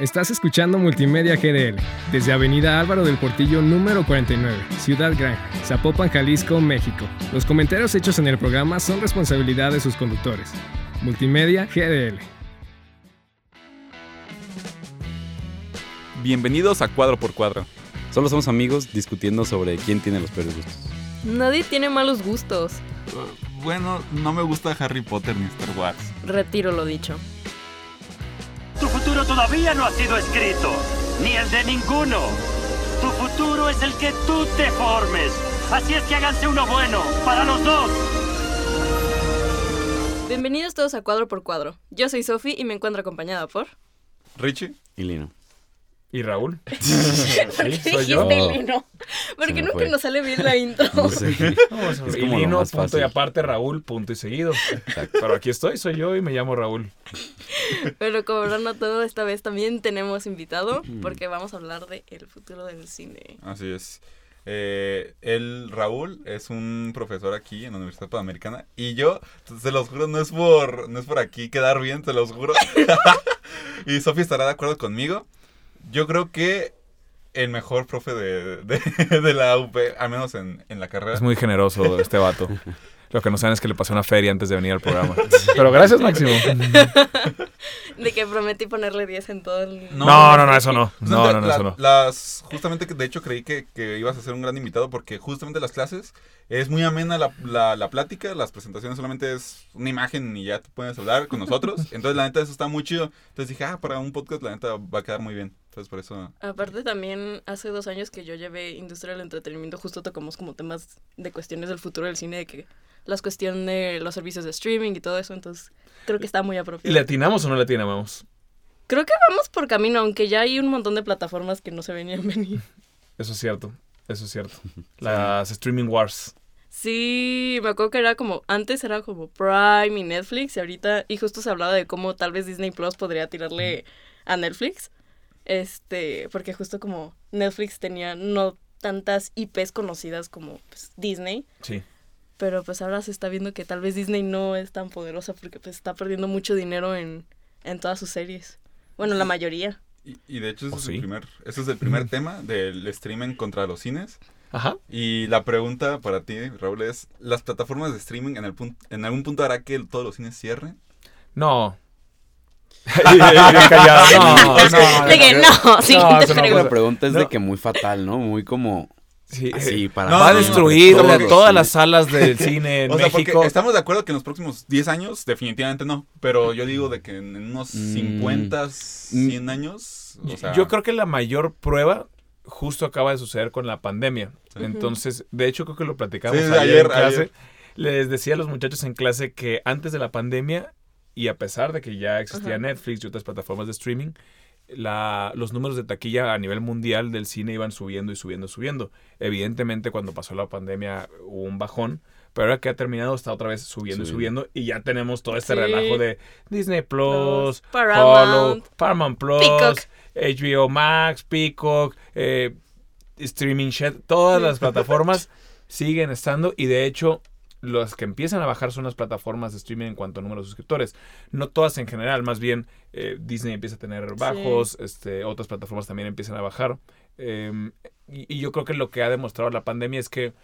Estás escuchando Multimedia GDL desde Avenida Álvaro del Portillo número 49, Ciudad Gran, Zapopan, Jalisco, México. Los comentarios hechos en el programa son responsabilidad de sus conductores. Multimedia GDL. Bienvenidos a Cuadro por Cuadro. Solo somos amigos discutiendo sobre quién tiene los peores gustos. Nadie tiene malos gustos. Bueno, no me gusta Harry Potter ni Star Wars. Retiro lo dicho. Futuro todavía no ha sido escrito, ni el de ninguno. Tu futuro es el que tú te formes. Así es que háganse uno bueno, para los dos. Bienvenidos todos a Cuadro por Cuadro. Yo soy Sofi y me encuentro acompañada por... Richie. Y Lino. ¿Y Raúl? ¿Por qué ¿Sí? ¿Soy yo? dijiste Lino? Se Porque me nunca fue. nos sale bien la intro. No sé. Vamos a Es ver. como y Lino, punto fácil. y aparte, Raúl, punto y seguido. Exacto. Pero aquí estoy, soy yo y me llamo Raúl. Pero como habrán notado, esta vez también tenemos invitado porque vamos a hablar de el futuro del cine. Así es. Eh, él, Raúl, es un profesor aquí en la Universidad Panamericana. Y yo, se los juro, no es por, no es por aquí quedar bien, se los juro. y Sofía estará de acuerdo conmigo. Yo creo que el mejor profe de, de, de la UP, al menos en, en la carrera. Es muy generoso este vato. Lo que no saben es que le pasé una feria antes de venir al programa. Pero gracias, Máximo. De que prometí ponerle 10 en todo el... No, no, no, eso no. No, no, no, eso no. Las, justamente, que de hecho, creí que, que ibas a ser un gran invitado porque justamente las clases es muy amena la, la, la plática, las presentaciones solamente es una imagen y ya te puedes hablar con nosotros. Entonces, la neta, eso está muy chido. Entonces dije, ah, para un podcast, la neta, va a quedar muy bien. Entonces, por eso... Aparte también hace dos años que yo llevé industria del entretenimiento, justo tocamos como temas de cuestiones del futuro del cine, de que las cuestiones de los servicios de streaming y todo eso, entonces creo que está muy ¿Y apropiado. le atinamos o no le atinamos? Creo que vamos por camino, aunque ya hay un montón de plataformas que no se venían venir. Eso es cierto. Eso es cierto. Las streaming wars. Sí, me acuerdo que era como, antes era como Prime y Netflix y ahorita, y justo se hablaba de cómo tal vez Disney Plus podría tirarle a Netflix, este, porque justo como Netflix tenía no tantas IPs conocidas como pues, Disney, Sí. pero pues ahora se está viendo que tal vez Disney no es tan poderosa porque pues está perdiendo mucho dinero en, en todas sus series. Bueno, la mayoría. Y, y de hecho, ese ¿Oh, es, sí? el primer, ese es el primer tema del streaming contra los cines. Ajá. Y la pregunta para ti, Raúl, es, ¿las plataformas de streaming en, el pun- en algún punto hará que todos los cines cierren? No. No, no. De que no, siguiente eso no, pregunta. La pregunta es No. de que muy fatal, ¿no? Muy como Sí, así para... No, Va a no, no, destruir todas las salas del cine en o sea, México. porque estamos de acuerdo que en los próximos 10 años, definitivamente no. Pero yo digo de que en en unos Mm. 50, 100 años, o sea... Yo creo que la mayor prueba justo acaba de suceder con la pandemia. Entonces, de hecho, creo que lo platicamos Sí, ayer, ayer, en clase. ayer. Les decía a los muchachos en clase que antes de la pandemia, y a pesar de que ya existía. Netflix y otras plataformas de streaming, la, los números de taquilla a nivel mundial del cine iban subiendo y subiendo, subiendo. Evidentemente, cuando pasó la pandemia hubo un bajón, pero ahora que ha terminado está otra vez subiendo y Subiendo. subiendo y ya tenemos todo este Sí. relajo de Disney Plus, Paramount, Paramount Plus, Peacock. HBO Max, Peacock, eh, Streaming Shed, todas las plataformas siguen estando y de hecho las que empiezan a bajar son las plataformas de streaming en cuanto a número de suscriptores. No todas en general, más bien eh, Disney empieza a tener bajos, este, otras plataformas también empiezan a bajar. Eh, y, y yo creo que lo que ha demostrado la pandemia es que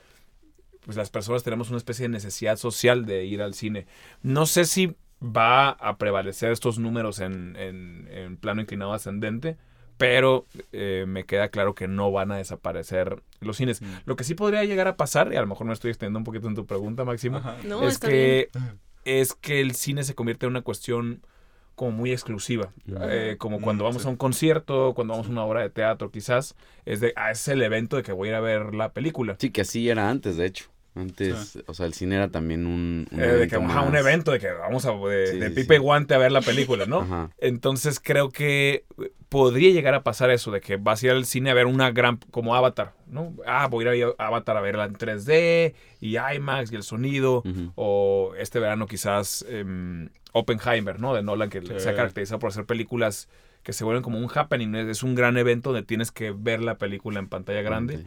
pues las personas tenemos una especie de necesidad social de ir al cine. No sé si va a prevalecer estos números en, en- en plano inclinado ascendente, pero eh, me queda claro que no van a desaparecer los cines. Mm. Lo que sí podría llegar a pasar, y a lo mejor me estoy extendiendo un poquito en tu pregunta, Máximo. No, es que es que el cine se convierte en una cuestión como muy exclusiva. Eh, como cuando Mm, vamos sí. a un concierto, cuando vamos a una obra de teatro, quizás, es de, ah, es el evento de que voy a ir a ver la película. Sí, que así era antes, de hecho. Antes, o sea, el cine era también un, un Eh, de que evento ajá, un evento de que vamos a de, Sí, de sí, pipe y guante a ver la película, ¿no? Ajá. Entonces creo que eh, podría llegar a pasar eso, de que vas a ir al cine a ver una gran, como Avatar, ¿no? Ah, voy a ir a Avatar a verla en 3D y IMAX y el sonido. O este verano quizás em, Oppenheimer, ¿no? De Nolan, que se ha caracterizado por hacer películas que se vuelven como un happening. Es un gran evento donde tienes que ver la película en pantalla grande.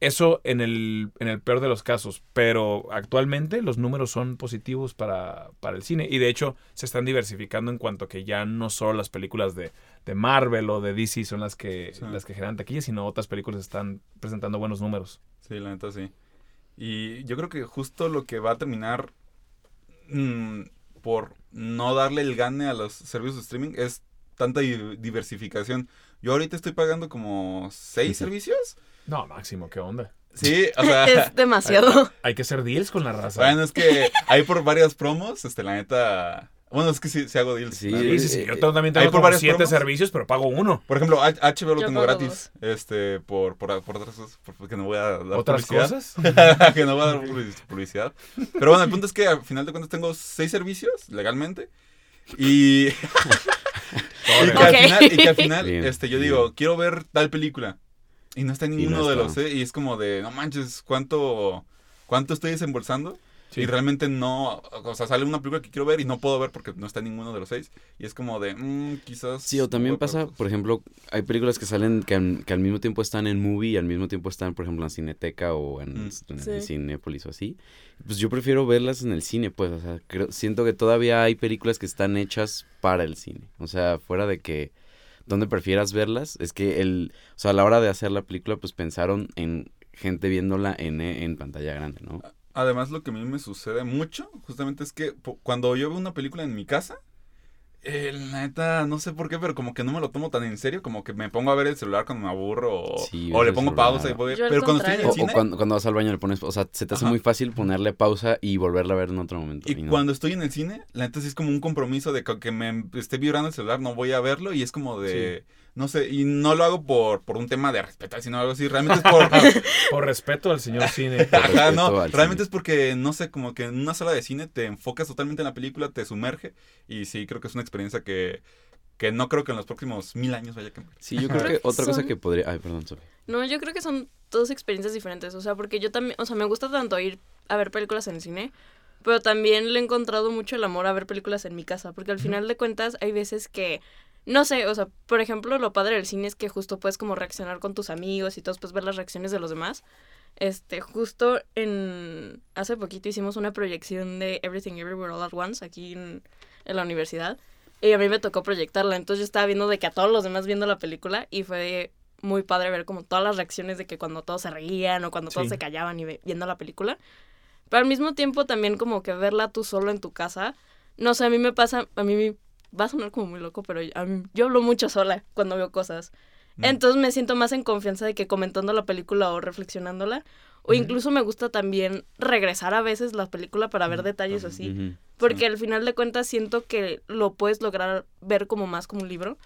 Eso en el, en el peor de los casos, pero actualmente los números son positivos para, para el cine y de hecho se están diversificando en cuanto que ya no solo las películas de, de Marvel o de DC son las que, Sí. las que generan taquillas, sino otras películas están presentando buenos números. Sí, la neta sí. Y yo creo que justo lo que va a terminar mm, por no darle el gane a los servicios de streaming es tanta di- diversificación. Yo ahorita estoy pagando como seis servicios. No, Máximo, ¿qué onda? Sí, o sea, es demasiado. Hay que hacer deals con la raza. bueno, es que hay por varias promos, este, la neta... Bueno, es que sí, sí hago deals. Sí, Sí, sí, sí. Yo eh, tengo- también hay tengo por varios siete promos. servicios, pero pago uno. Por ejemplo, H- HBO lo tengo gratis, este, por, por, por otras cosas, por- porque no voy a dar ¿Otras publicidad. cosas? que no voy a dar public- publicidad. Pero bueno, el punto es que al final de cuentas tengo seis servicios legalmente. Y, y que al final, y que al final, Bien, este, yo digo, quiero ver tal película. Y no está en ninguno no de los seis. Y es como de, no manches, ¿cuánto, cuánto estoy desembolsando? Sí. Y realmente no, o sea, sale una película que quiero ver y no puedo ver porque no está en ninguno de los seis. Y es como de, mm, quizás... Sí, o también pasa, por ejemplo, hay películas que salen que, al- que al mismo tiempo están en movie y al mismo tiempo están, por ejemplo, en la Cineteca o en, Mm. en Sí. Cinépolis o así. Pues yo prefiero verlas en el cine, pues, o sea, creo- siento que todavía hay películas que están hechas para el cine. O sea, fuera de que donde prefieras verlas, es que el, o sea, a la hora de hacer la película, pues pensaron en gente viéndola en, en pantalla grande, ¿no? Además, lo que a mí me sucede mucho, justamente es que cuando yo veo una película en mi casa, eh, la neta, no sé por qué, pero como que no me lo tomo tan en serio, como que me pongo a ver el celular cuando me aburro o, Sí, o ves le pongo celular. pausa y Pero cuando estoy en el O, contrario. o cine, cuando, cuando vas al baño le pones, o sea, se te hace Ajá. muy fácil ponerle pausa y volverla a ver en otro momento. y y no. cuando estoy en el cine, la neta sí es como un compromiso de que, que me esté vibrando el celular, no voy a verlo y es como de, no sé, y no lo hago por, por un tema de respetar, sino algo así, realmente es por... Por respeto al señor cine. Ajá, no, al realmente cine. es porque, no sé, como que en una sala de cine te enfocas totalmente en la película, te sumerge y sí, creo que es una experiencia que, que no creo que en los próximos mil años vaya a cambiar. Sí, yo creo que otra cosa que podría... Ay, perdón, Sofía. No, yo creo que son dos experiencias diferentes. O sea, porque yo también, o sea, me gusta tanto ir a ver películas en el cine, pero también le he encontrado mucho el amor a ver películas en mi casa, porque al final de cuentas hay veces que, no sé, o sea, por ejemplo, lo padre del cine es que justo puedes como reaccionar con tus amigos y todos puedes ver las reacciones de los demás. Este, justo en, hace poquito hicimos una proyección de Everything Everywhere All at Once aquí en, en la universidad. Y a mí me tocó proyectarla, entonces yo estaba viendo de que a todos los demás viendo la película y fue muy padre ver como todas las reacciones de que cuando todos se reían o cuando todos Sí. se callaban y viendo la película. Pero al mismo tiempo también como que verla tú solo en tu casa. No sé, a mí me pasa, a mí va a sonar como muy loco, pero a mí- yo hablo mucho sola cuando veo cosas. Mm. Entonces me siento más en confianza de que comentando la película o reflexionándola. O incluso me gusta también regresar a veces la película para ver detalles así. Ujú. Porque al final de cuentas siento que lo puedes lograr ver como más como un libro.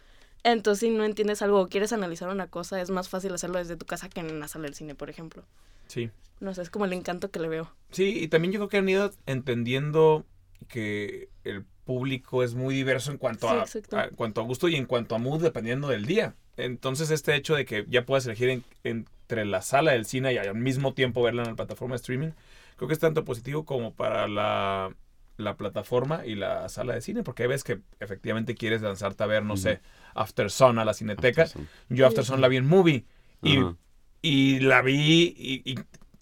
Entonces, si no entiendes algo o quieres analizar una cosa, es más fácil hacerlo desde tu casa que en la sala del cine, por ejemplo. Sí. No sé, es como el encanto que le veo. Sí, y también yo creo que han ido entendiendo que el público es muy diverso en cuanto, Sí, a, exacto. a- en cuanto a gusto y en cuanto a mood dependiendo del día. Entonces este hecho de que ya puedas elegir en- entre la sala del cine y al mismo tiempo verla en la plataforma de streaming, creo que es tanto positivo como para la, la plataforma y la sala de cine, porque hay veces que efectivamente quieres lanzarte a ver, no sé, After Sun a la cineteca. After Sun. Yo After Sun la vi en movie y y la vi y, y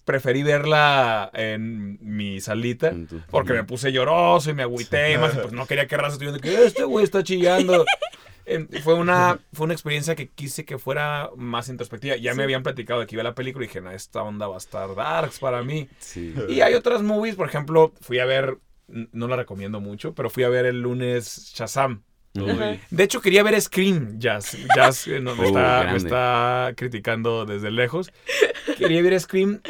preferí verla en mi salita porque me puse lloroso y me agüité y más, y pues no quería que raza estuviera de que este güey está chillando. Fue una fue una experiencia que quise que fuera más introspectiva. Ya me habían platicado de que iba a la película y dije, no, esta onda va a estar darks para mí. Sí. Y hay otras movies, por ejemplo, fui a ver, no la recomiendo mucho, pero fui a ver el lunes Shazam. De hecho, quería ver Scream. Jazz, Jazz no, me, Oh, está, me grande. está criticando desde lejos. Quería ver Scream,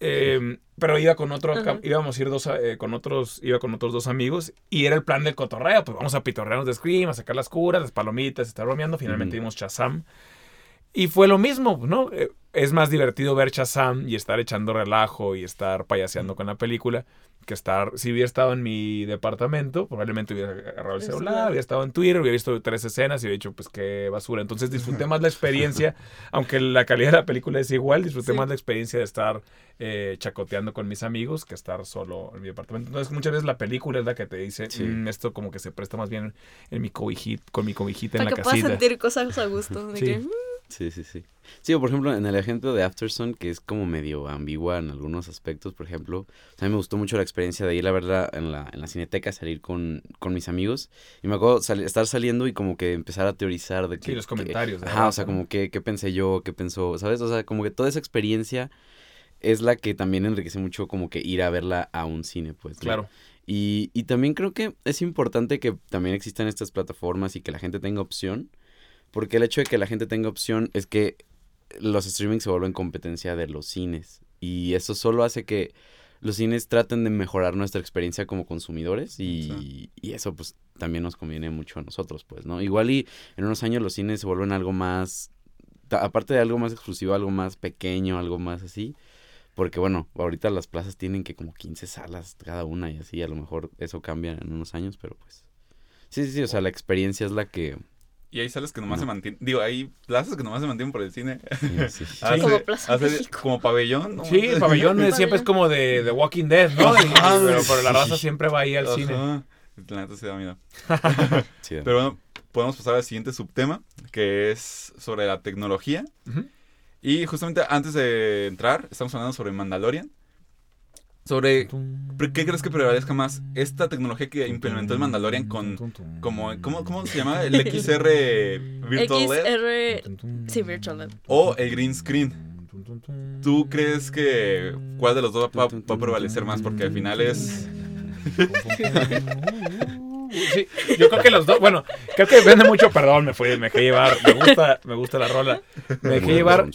eh, pero iba con otro, Ajá. íbamos a ir dos, eh, con otros, iba con otros dos amigos y era el plan del cotorreo. Pues vamos a pitorrearnos de Scream, a sacar las curas, las palomitas, estar bromeando. Finalmente vimos Shazam. Y fue lo mismo, ¿no? Eh, Es más divertido ver Shazam y estar echando relajo y estar payaseando con la película que estar, si hubiera estado en mi departamento, probablemente hubiera agarrado el El celular, hubiera estado en Twitter, hubiera visto tres escenas y hubiera dicho, pues qué basura. Entonces disfruté más la experiencia, aunque la calidad de la película es igual, disfruté Sí. más la experiencia de estar eh, chacoteando con mis amigos que estar solo en mi departamento. Entonces muchas veces la película es la que te dice, Sí. "Mm, esto como que se presta más bien en mi cobijita, con mi cobijita en Para la que casita. sentir cosas a gusto. De Sí. que, mm, Sí, sí, sí. Sí, o por ejemplo, en el ejemplo de Afterson, que es como medio ambigua en algunos aspectos, por ejemplo, o sea, a mí me gustó mucho la experiencia de ir a verla en la, en la cineteca, salir con, con mis amigos, y me acuerdo estar saliendo y como que empezar a teorizar de que... Sí, los comentarios. ajá, o sea, como que, qué pensé yo, qué pensó, ¿sabes? O sea, como que toda esa experiencia es la que también enriquece mucho como que ir a verla a un cine, pues. ¿no? Claro. Y, y también creo que es importante que también existan estas plataformas y que la gente tenga opción, porque el hecho de que la gente tenga opción es que los streaming se vuelven competencia de los cines. Y eso solo hace que los cines traten de mejorar nuestra experiencia como consumidores y, y eso pues también nos conviene mucho a nosotros, pues, ¿no? Igual y en unos años los cines se vuelven algo más, aparte de algo más exclusivo, algo más pequeño, algo más así. Porque bueno, ahorita las plazas tienen que como 15 salas cada una y así, a lo mejor eso cambia en unos años, pero pues... Sí, sí, sí, o sea, la experiencia es la que... Y hay salas que nomás No. se mantienen. Digo, hay plazas que nomás se mantienen por el cine. sí, sí. Hace- Como Plaza hace-. Como pabellón. ¿no? Sí, el pabellón es- siempre es como de, de Walking Dead, ¿no? Y- pero, pero la raza siempre va ahí al cine. La neta se da miedo. Sí, Pero bueno, podemos pasar al siguiente subtema, que es sobre la tecnología. Y justamente antes de entrar, estamos hablando sobre Mandalorian. Sobre qué crees que prevalezca más esta tecnología que implementó el Mandalorian con como ¿cómo, cómo se llama? El XR Virtual LED XR. Sí, Virtual LED. o el green screen. ¿Tú crees que cuál de los dos va, va- va a prevalecer más? Porque al final es Sí, yo creo que los dos, bueno, creo que depende mucho, perdón, me fui, me dejé llevar, me gusta, me gusta la rola, me dejé llevar,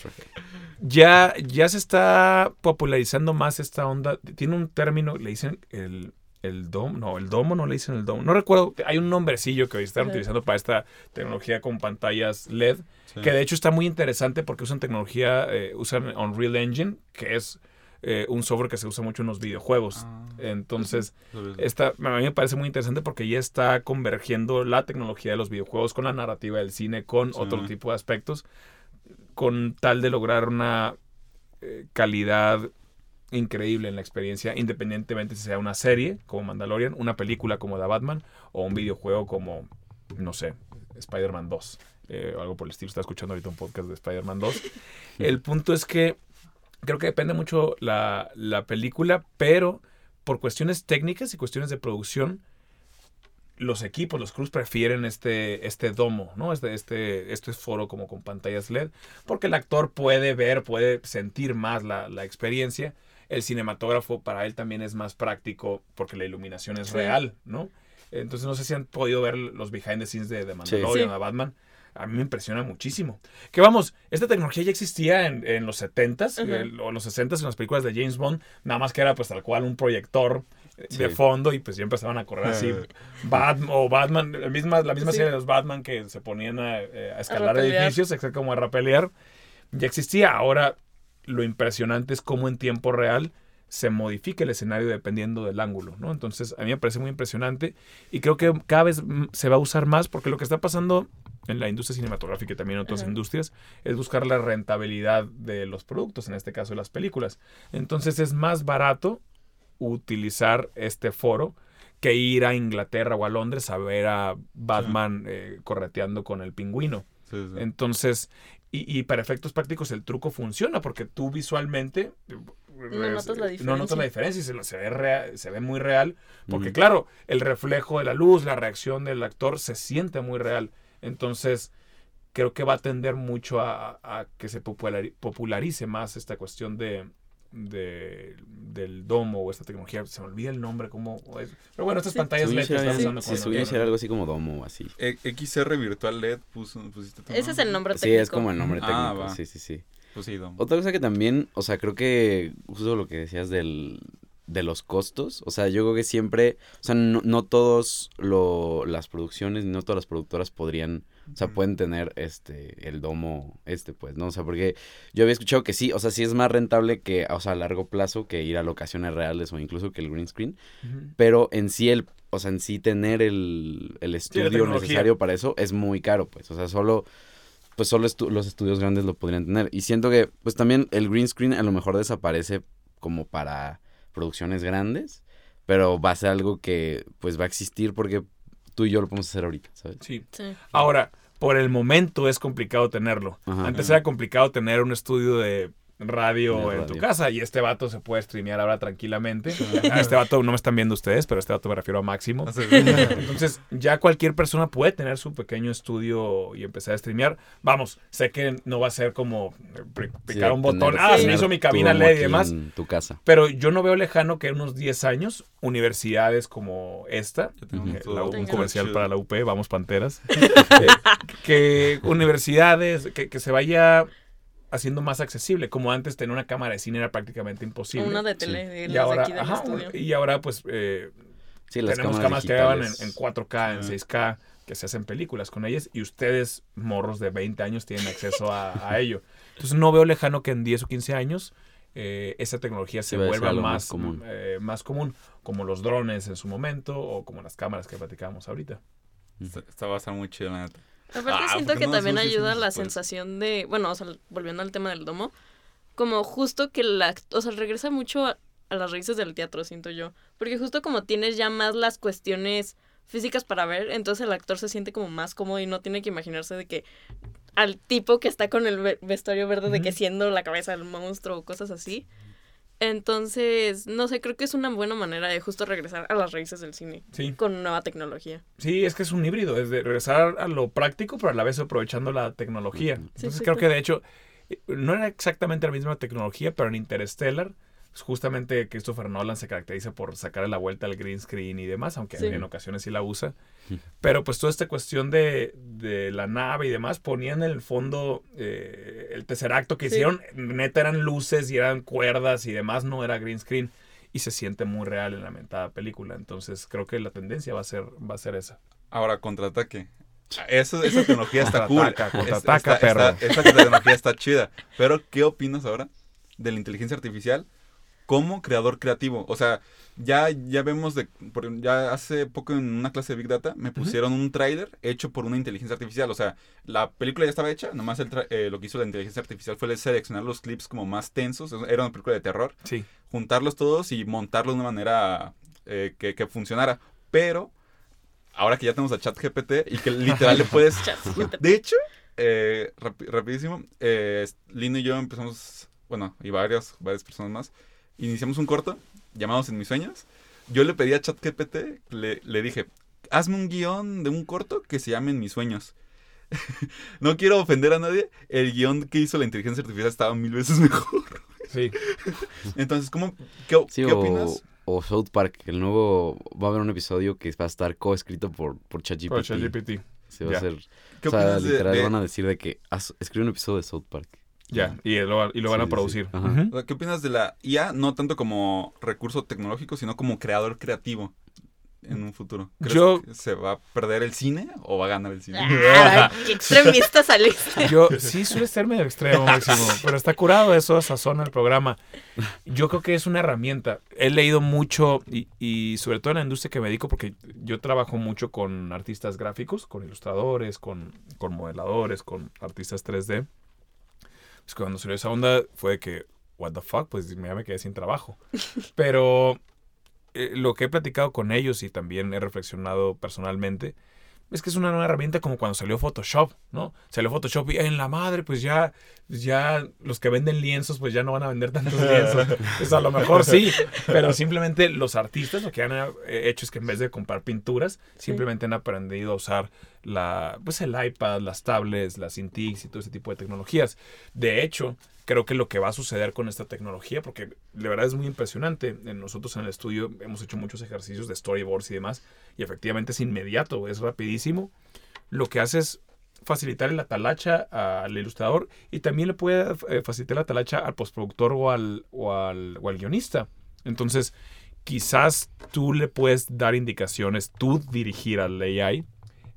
ya, ya se está popularizando más esta onda, tiene un término, le dicen el, el domo, no, el domo no le dicen el domo, no recuerdo, hay un nombrecillo que hoy están Ajá. utilizando para esta tecnología con pantallas LED, Sí. que de hecho está muy interesante porque usan tecnología, eh, usan Unreal Engine, que es eh, un software que se usa mucho en los videojuegos, Ah. entonces... Esta, a mí me parece muy interesante porque ya está convergiendo la tecnología de los videojuegos con la narrativa del cine, con Sí. otro tipo de aspectos, con tal de lograr una eh, calidad increíble en la experiencia, independientemente si sea una serie como Mandalorian, una película como The Batman o un videojuego como, no sé, Spider-Man 2. eh, o algo por el estilo. Está escuchando ahorita un podcast de Spider-Man 2. El punto es que creo que depende mucho la, la película, pero por cuestiones técnicas y cuestiones de producción, los equipos, los crews prefieren este, este domo, ¿no? Este, este, este foro como con pantallas LED, porque el actor puede ver, puede sentir más la, la experiencia. El cinematógrafo para él también es más práctico porque la iluminación es Sí. real, ¿no? Entonces no sé si han podido ver los behind the scenes de, de Mandalorian, Sí. de Batman. A mí me impresiona muchísimo. Que vamos, esta tecnología ya existía en, en los 70s Ajá. el- o los 60s en las películas de James Bond, nada más que era pues tal cual un proyector de fondo y pues ya empezaban a correr así Eh. Batman o Batman, la misma, la misma Sí. serie de los Batman que se ponían a, eh, a escalar rapelear. edificios, exacto como a rapelear, ya existía. Ahora lo impresionante es cómo en tiempo real se modifica el escenario dependiendo del ángulo, ¿no? Entonces, a mí me parece muy impresionante y creo que cada vez se va a usar más porque lo que está pasando en la industria cinematográfica y también en otras industrias es buscar la rentabilidad de los productos, en este caso de las películas. Entonces, es más barato utilizar este foro que ir a Inglaterra o a Londres a ver a Batman eh, correteando con el pingüino. Sí, sí. Entonces, y, y para efectos prácticos el truco funciona porque tú visualmente eh, No notas la no notas la diferencia. diferencia y se, lo- se ve rea- se ve muy real porque claro, el reflejo de la luz, la reacción del actor se siente muy real. Entonces, creo que va a tender mucho a, a que se populari- popularice más esta cuestión de, de- del domo o esta tecnología. Se me olvida el nombre, cómo es. Pero bueno, estas Sí. pantallas LED que sí están usando sí, sí era algo así como domo o así. E- XR Virtual LED puso, pusiste tú, Ese ¿no? es el nombre Sí, técnico. es como el nombre Ah, técnico. va. sí, sí, sí. Pues sí, Dom. Otra cosa que también, o sea, creo que justo lo que decías del, de los costos, o sea, yo creo que siempre, o sea, no, no todos lo, las producciones, no todas las productoras podrían, o sea, pueden tener este, el domo este, pues, ¿no? O sea, porque yo había escuchado que sí, o sea, sí es más rentable que, o sea, a largo plazo que ir a locaciones reales o incluso que el green screen, pero en sí el, o sea, en sí tener el, el estudio necesario para eso es muy caro, pues, o sea, solo, pues solo estu- los estudios grandes lo podrían tener. Y siento que, pues también el green screen a lo mejor desaparece como para producciones grandes, pero va a ser algo que, pues, va a existir porque tú y yo lo podemos hacer ahorita, ¿sabes? Sí. Sí. Ahora, por el momento es complicado tenerlo. Ajá. Antes era complicado tener un estudio de radio en tu casa y este vato se puede streamear ahora tranquilamente. Ah, este vato no me están viendo ustedes, pero este vato me refiero a Máximo. Entonces, ya cualquier persona puede tener su pequeño estudio y empezar a streamear. Vamos, sé que no va a ser como eh, picar Sí, un tener- botón. Ah, se me hizo mi cabina LED y demás. En tu casa. Pero yo no veo lejano que en unos 10 años, universidades como esta, la- un comercial chido. para la UP, vamos Panteras, eh, que universidades, que, que se vaya haciendo más accesible. Como antes tener una cámara de cine era prácticamente imposible. Una de tele, de y de ahora, aquí del ajá, estudio. y ahora pues eh, Sí, las tenemos cámaras cámaras que graban en, digitales. en 4K, en Sí. 6K, que se hacen películas con ellas y ustedes, morros de 20 años, tienen acceso a, a ello. Entonces no veo lejano que en 10 o 15 años eh, esa tecnología se vuelva más, más común. eh, más común, como los drones en su momento o como las cámaras que platicábamos ahorita. Esta esta va a estar muy chido, la neta. Aparte Ah, siento ¿por qué que no también ayuda la después? sensación de, bueno, o sea, volviendo al tema del domo, como justo que la, o sea, regresa mucho a, a las raíces del teatro, siento yo, porque justo como tienes ya más las cuestiones físicas para ver, entonces el actor se siente como más cómodo y no tiene que imaginarse de que al tipo que está con el ve- vestuario verde de que siendo la cabeza del monstruo o cosas así. Entonces, no sé, creo que es una buena manera de justo regresar a las raíces del cine Sí, con nueva tecnología. sí, es que es un híbrido, es de regresar a lo práctico, pero a la vez aprovechando la tecnología. Entonces sí, creo que de hecho eh, no era exactamente la misma tecnología, pero en Interstellar justamente Christopher Nolan se caracteriza por sacarle la vuelta al green screen y demás, aunque Sí. en ocasiones sí la usa. Pero pues toda esta cuestión de, de la nave y demás ponían en el fondo eh, el tercer acto que Sí. hicieron, neta eran luces y eran cuerdas y demás, no era green screen. Y se siente muy real en la mentada película. Entonces creo que la tendencia va a ser, va a ser esa. Ahora, contraataque. Esa tecnología está cool. Contraataca, perro. esa tecnología está chida. Pero, ¿qué opinas ahora de la inteligencia artificial como creador creativo? O sea, ya, ya vemos de. por- ya hace poco en una clase de Big Data me pusieron un tráiler hecho por una inteligencia artificial. O sea, la película ya estaba hecha, nomás el tra- eh, lo que hizo la inteligencia artificial fue seleccionar los clips como más tensos. Era una película de terror Sí. juntarlos todos y montarlos de una manera eh, que, que funcionara. Pero, ahora que ya tenemos a ChatGPT y que literal le puedes... De hecho, eh, rapi- rapidísimo, eh, Lino y yo empezamos, bueno, y varias, varias personas más, iniciamos un corto llamados En mis sueños. Yo le pedí a ChatGPT, le, le dije, hazme un guion de un corto que se llame En mis sueños. no quiero ofender a nadie, el guion que hizo la inteligencia artificial estaba mil veces mejor. Sí. Entonces, ¿cómo, qué, Sí, ¿qué o, opinas? o South Park, el nuevo, va a haber un episodio que va a estar coescrito por, por ChatGPT. Por ChatGPT. Se va a hacer, ¿Qué o sea, opinas de- literal de, van a decir de que escribe un episodio de South Park. Ya, y lo, y lo van Sí, a sí, producir. ajá. Ujú. o sea, ¿Qué opinas de la IA, no tanto como recurso tecnológico, sino como creador creativo en un futuro? ¿Crees Yo- que se va a perder el cine o va a ganar el cine? Ah, qué extremista saliste. Yo sí suele ser medio extremo, Máximo, pero está curado eso, sazona el programa. Yo creo que es una herramienta. He leído mucho y, y sobre todo en la industria que me dedico, porque yo trabajo mucho con artistas gráficos, con ilustradores, con, con modeladores, con artistas 3D. Pues cuando salió esa onda fue de que, what the fuck, pues ya me quedé sin trabajo. Pero eh, lo que he platicado con ellos y también he reflexionado personalmente es que es una nueva herramienta como cuando salió Photoshop, ¿no? Salió Photoshop y en la madre, pues ya, ya los que venden lienzos, pues ya no van a vender tantos lienzos. Pues a lo mejor sí, pero simplemente los artistas lo que han eh, hecho es que en vez de comprar pinturas, simplemente han aprendido a usar la, pues el iPad, las tablets, las Cintiq y todo ese tipo de tecnologías. De hecho, creo que lo que va a suceder con esta tecnología, porque de verdad es muy impresionante. Nosotros en el estudio hemos hecho muchos ejercicios de storyboards y demás, y efectivamente es inmediato, es rapidísimo. Lo que hace es facilitar la talacha al ilustrador y también le puede eh, facilitar la talacha al postproductor o al, o al, o al guionista. Entonces, quizás tú le puedes dar indicaciones, tú dirigir al AI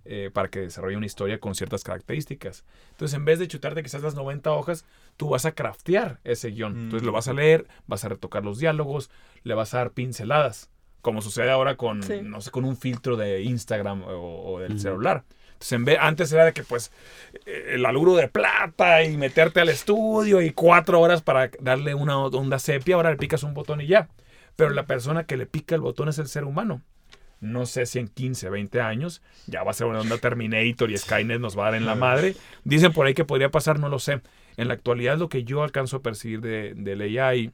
eh, para que desarrolle una historia con ciertas características. Entonces, en vez de chutarte quizás las 90 hojas, tú vas a craftear ese guion. Entonces, lo vas a leer, vas a retocar los diálogos, le vas a dar pinceladas, como sucede ahora con, Sí. no sé, con un filtro de Instagram o, o del celular. Entonces, en vez, antes era de que, pues, eh, el aluro de plata y meterte al estudio y cuatro horas para darle una onda sepia, ahora le picas un botón y ya. Pero la persona que le pica el botón es el ser humano. No sé si en 15, 20 años ya va a ser una onda Terminator y Skynet nos va a dar en la madre. Dicen por ahí que podría pasar, no lo sé. En la actualidad lo que yo alcanzo a percibir de, del AI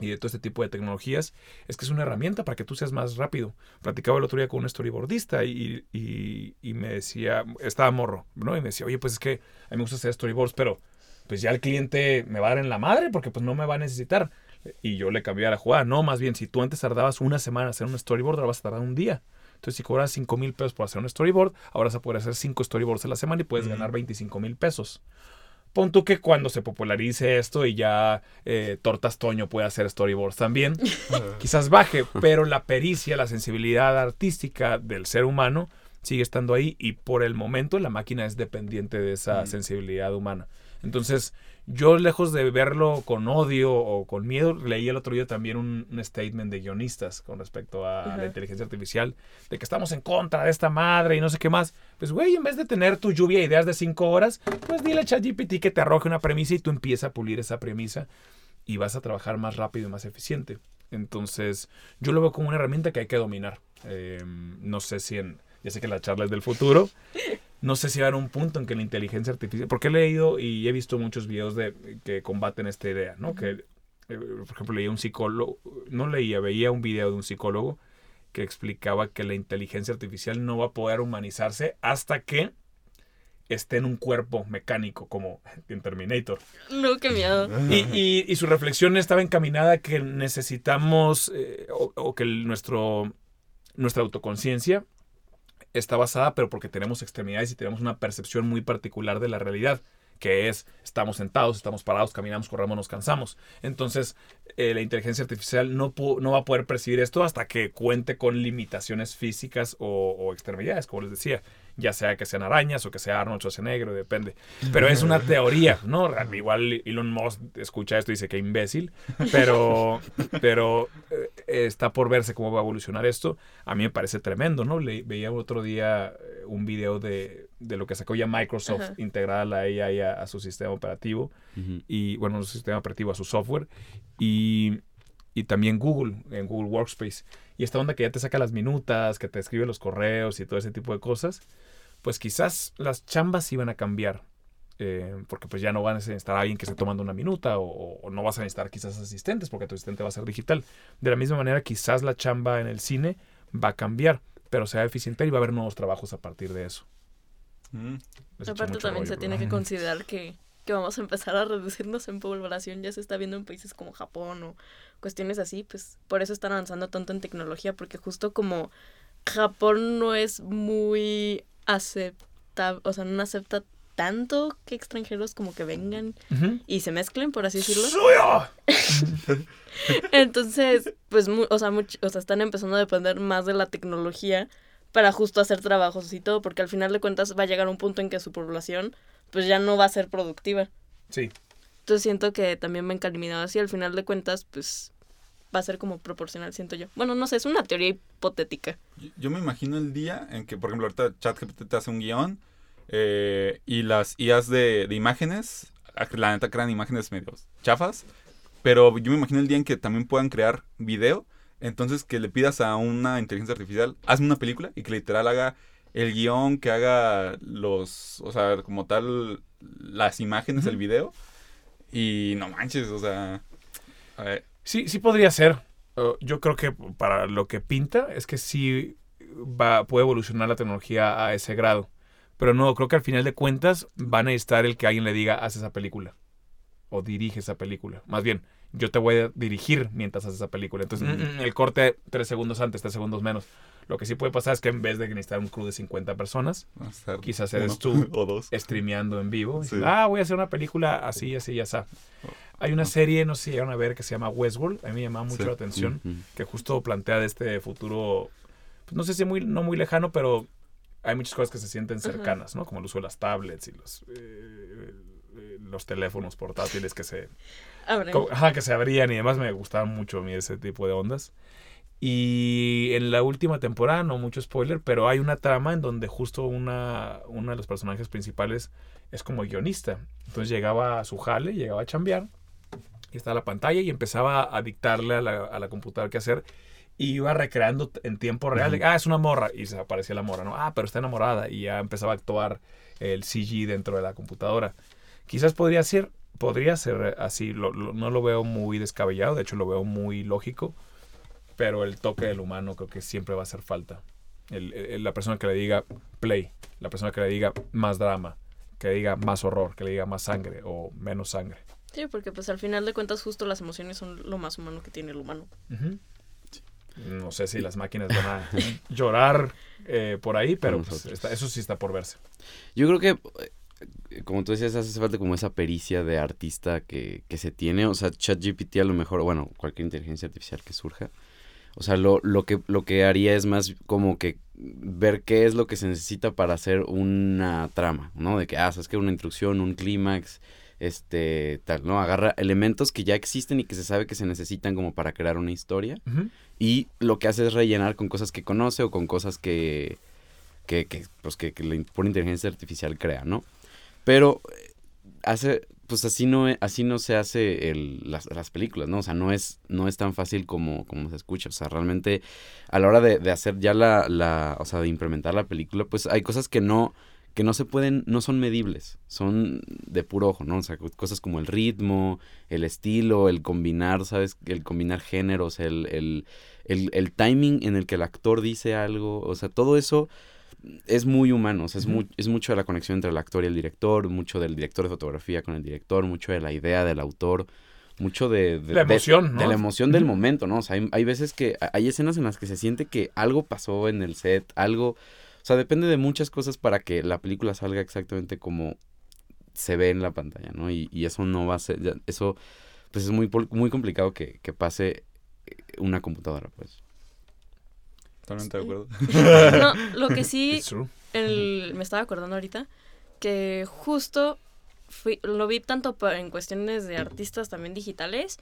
y de todo este tipo de tecnologías es que es una herramienta para que tú seas más rápido. Platicaba el otro día con un storyboardista y, y, me decía, estaba morro, ¿no? Y me decía, oye, pues es que a mí me gusta hacer storyboards, pero pues ya el cliente me va a dar en la madre porque pues no me va a necesitar. Y yo le cambié a la jugada. No, más bien, si tú antes tardabas una semana en hacer un storyboard, ahora vas a tardar un día. Entonces, si cobras 5 mil pesos por hacer un storyboard, ahora vas a poder hacer 5 storyboards a la semana y puedes ganar 25 mil pesos. Pon tú que cuando se popularice esto y ya eh, Tortas Toño puede hacer storyboards también, quizás baje, pero la pericia, la sensibilidad artística del ser humano sigue estando ahí y por el momento la máquina es dependiente de esa sensibilidad humana. Entonces, yo lejos de verlo con odio o con miedo, leí el otro día también un, un statement de guionistas con respecto a la inteligencia artificial, de que estamos en contra de esta madre y no sé qué más. Pues, güey, en vez de tener tu lluvia de ideas de cinco horas, pues dile a ChatGPT que te arroje una premisa y tú empiezas a pulir esa premisa y vas a trabajar más rápido y más eficiente. Entonces, yo lo veo como una herramienta que hay que dominar. Eh, no sé si en... Ya sé que la charla es del futuro. No sé si va a haber un punto en que la inteligencia artificial... Porque he leído y he visto muchos videos de, que combaten esta idea, ¿no? Que, eh, por ejemplo, leía un psicólogo... No leía, veía un video de un psicólogo que explicaba que la inteligencia artificial no va a poder humanizarse hasta que esté en un cuerpo mecánico como en Terminator. No, qué miedo. Y, y- y su reflexión estaba encaminada a que necesitamos, eh, o, o que el- nuestro, nuestra autoconciencia está basada, pero porque tenemos extremidades y tenemos una percepción muy particular de la realidad, que es, estamos sentados, estamos parados, caminamos, corremos, nos cansamos. Entonces, eh, la inteligencia artificial no, no va a poder percibir esto hasta que cuente con limitaciones físicas o, o extremidades, como les decía, ya sea que sean arañas o que sea Arnold Schwarzenegger, depende. Pero es una teoría, ¿no? Igual Elon Musk escucha esto y dice que imbécil, pero, pero eh, está por verse cómo va a evolucionar esto. A mí me parece tremendo, ¿no? Le, veía otro día eh, un video de, de lo que sacó ya Microsoft Ajá. integrada la AI a, a su sistema operativo Ujú. y bueno, no su sistema operativo a su software y, y también Google en Google Workspace y esta onda que ya te saca las minutas, que te escribe los correos y todo ese tipo de cosas, pues quizás las chambas iban a cambiar. Eh, porque pues ya no van a necesitar a alguien que esté tomando una minuta o, o no vas a necesitar quizás asistentes porque tu asistente va a ser digital. De la misma manera quizás la chamba en el cine va a cambiar, pero se va a eficientar y va a haber nuevos trabajos a partir de eso. Mm. Aparte también rollo, se tiene que considerar que, que vamos a empezar a reducirnos en población. Ya se está viendo en países como Japón o cuestiones así. Pues por eso están avanzando tanto en tecnología. Porque justo como Japón no es muy aceptable, o sea, no acepta tanto que extranjeros como que vengan y se mezclen, por así decirlo. ¡Suyo! Entonces, pues, o, sea, much- o sea, están empezando a depender más de la tecnología para justo hacer trabajos y todo, porque al final de cuentas va a llegar un punto en que su población, pues, ya no va a ser productiva. Sí, Entonces siento que también va encaminado así, al final de cuentas, pues, va a ser como proporcional, siento yo. Bueno, no sé, es una teoría hipotética. Yo- Yo me imagino el día en que, por ejemplo, ahorita ChatGPT te hace un guion eh, y las IAs de, de imágenes, la neta crean imágenes medio chafas, pero yo me imagino el día en que también puedan crear video, entonces que le pidas a una inteligencia artificial, hazme una película y que literal haga el guion, que haga los, o sea, como tal, las imágenes, el video, y no manches, o sea... a ver, Sí, sí podría ser. Uh, yo creo que para lo que pinta es que sí va, puede evolucionar la tecnología a ese grado. Pero no, creo que al final de cuentas van a necesitar el que alguien le diga, haz esa película. O dirige esa película. Más bien, yo te voy a dirigir mientras haces esa película. Entonces, Ujú. mm, mm, el corte tres segundos antes, tres segundos menos. Lo que sí puede pasar es que en vez de necesitar un crew de 50 personas, estar Quizás eres tú. o dos. streameando en vivo. Sí. Ah, voy a hacer una película así, así, ya está. Hay una serie, no sé si llegaron a ver, que se llama Westworld. A mí me llama mucho Sí. la atención. Que justo plantea de este futuro, pues, no sé si muy, no muy lejano, pero hay muchas cosas que se sienten cercanas, ¿no? Como el uso de las tablets y los, eh, eh, los teléfonos portátiles que se, como- ajá, que se abrían y demás. Me gustaban mucho a mí ese tipo de ondas. Y en la última temporada, no mucho spoiler, pero hay una trama en donde justo una, uno de los personajes principales es como guionista. Entonces llegaba a su jale, llegaba a chambear, y estaba la pantalla y empezaba a dictarle a la, a la computadora qué hacer. Y iba recreando en tiempo real. de, ah, es una morra. Y se aparecía la morra, ¿no? Ah, pero está enamorada. Y ya empezaba a actuar el CG dentro de la computadora. Quizás podría ser, podría ser así. lo- lo- no lo veo muy descabellado. De hecho, lo veo muy lógico. Pero el toque del humano creo que siempre va a hacer falta. El- el- la persona que le diga play. La persona que le diga más drama. Que le diga más horror. Que le diga más sangre o menos sangre. Sí, porque pues al final de cuentas justo las emociones son lo más humano que tiene el humano. Ujú. No sé si las máquinas van a llorar eh, por ahí, pero pues, está- eso sí está por verse. Yo creo que, eh, como tú decías, hace falta como esa pericia de artista que, que se tiene. O sea, ChatGPT a lo mejor, bueno, cualquier inteligencia artificial que surja. O sea, lo, lo, que, lo que haría es más como que ver qué es lo que se necesita para hacer una trama, ¿no? De que, ah, sabes que una introducción, un clímax, este, tal, ¿no? Agarra elementos que ya existen y que se sabe que se necesitan como para crear una historia. Y lo que hace es rellenar con cosas que conoce o con cosas que, que, que, pues que, que la por inteligencia artificial crea, ¿no? Pero eh, hace, pues así no, e- así no se hace el, las, las películas, ¿no? O sea, no es, no es tan fácil como, como se escucha. O sea, realmente a la hora de, de hacer ya la, la, o sea, de implementar la película, pues hay cosas que no, que no se pueden, no son medibles, son de puro ojo, ¿no? O sea, co- cosas como el ritmo, el estilo, el combinar, ¿sabes? El combinar géneros, el, el, el, el timing en el que el actor dice algo, o sea, todo eso es muy humano, o sea, es, Ujú. mu- es mucho de la conexión entre el actor y el director, mucho del director de fotografía con el director, mucho de la idea del autor, mucho de... de- La de- emoción, ¿no? De la emoción del momento, ¿no? O sea, hay, hay veces que, hay escenas en las que se siente que algo pasó en el set, algo... O sea, depende de muchas cosas para que la película salga exactamente como se ve en la pantalla, ¿no? Y, y eso no va a ser, eso pues es muy, muy complicado que, que pase una computadora, pues. Totalmente de acuerdo. No, lo que sí el- me estaba acordando ahorita que justo fui- lo vi tanto en cuestiones de artistas también digitales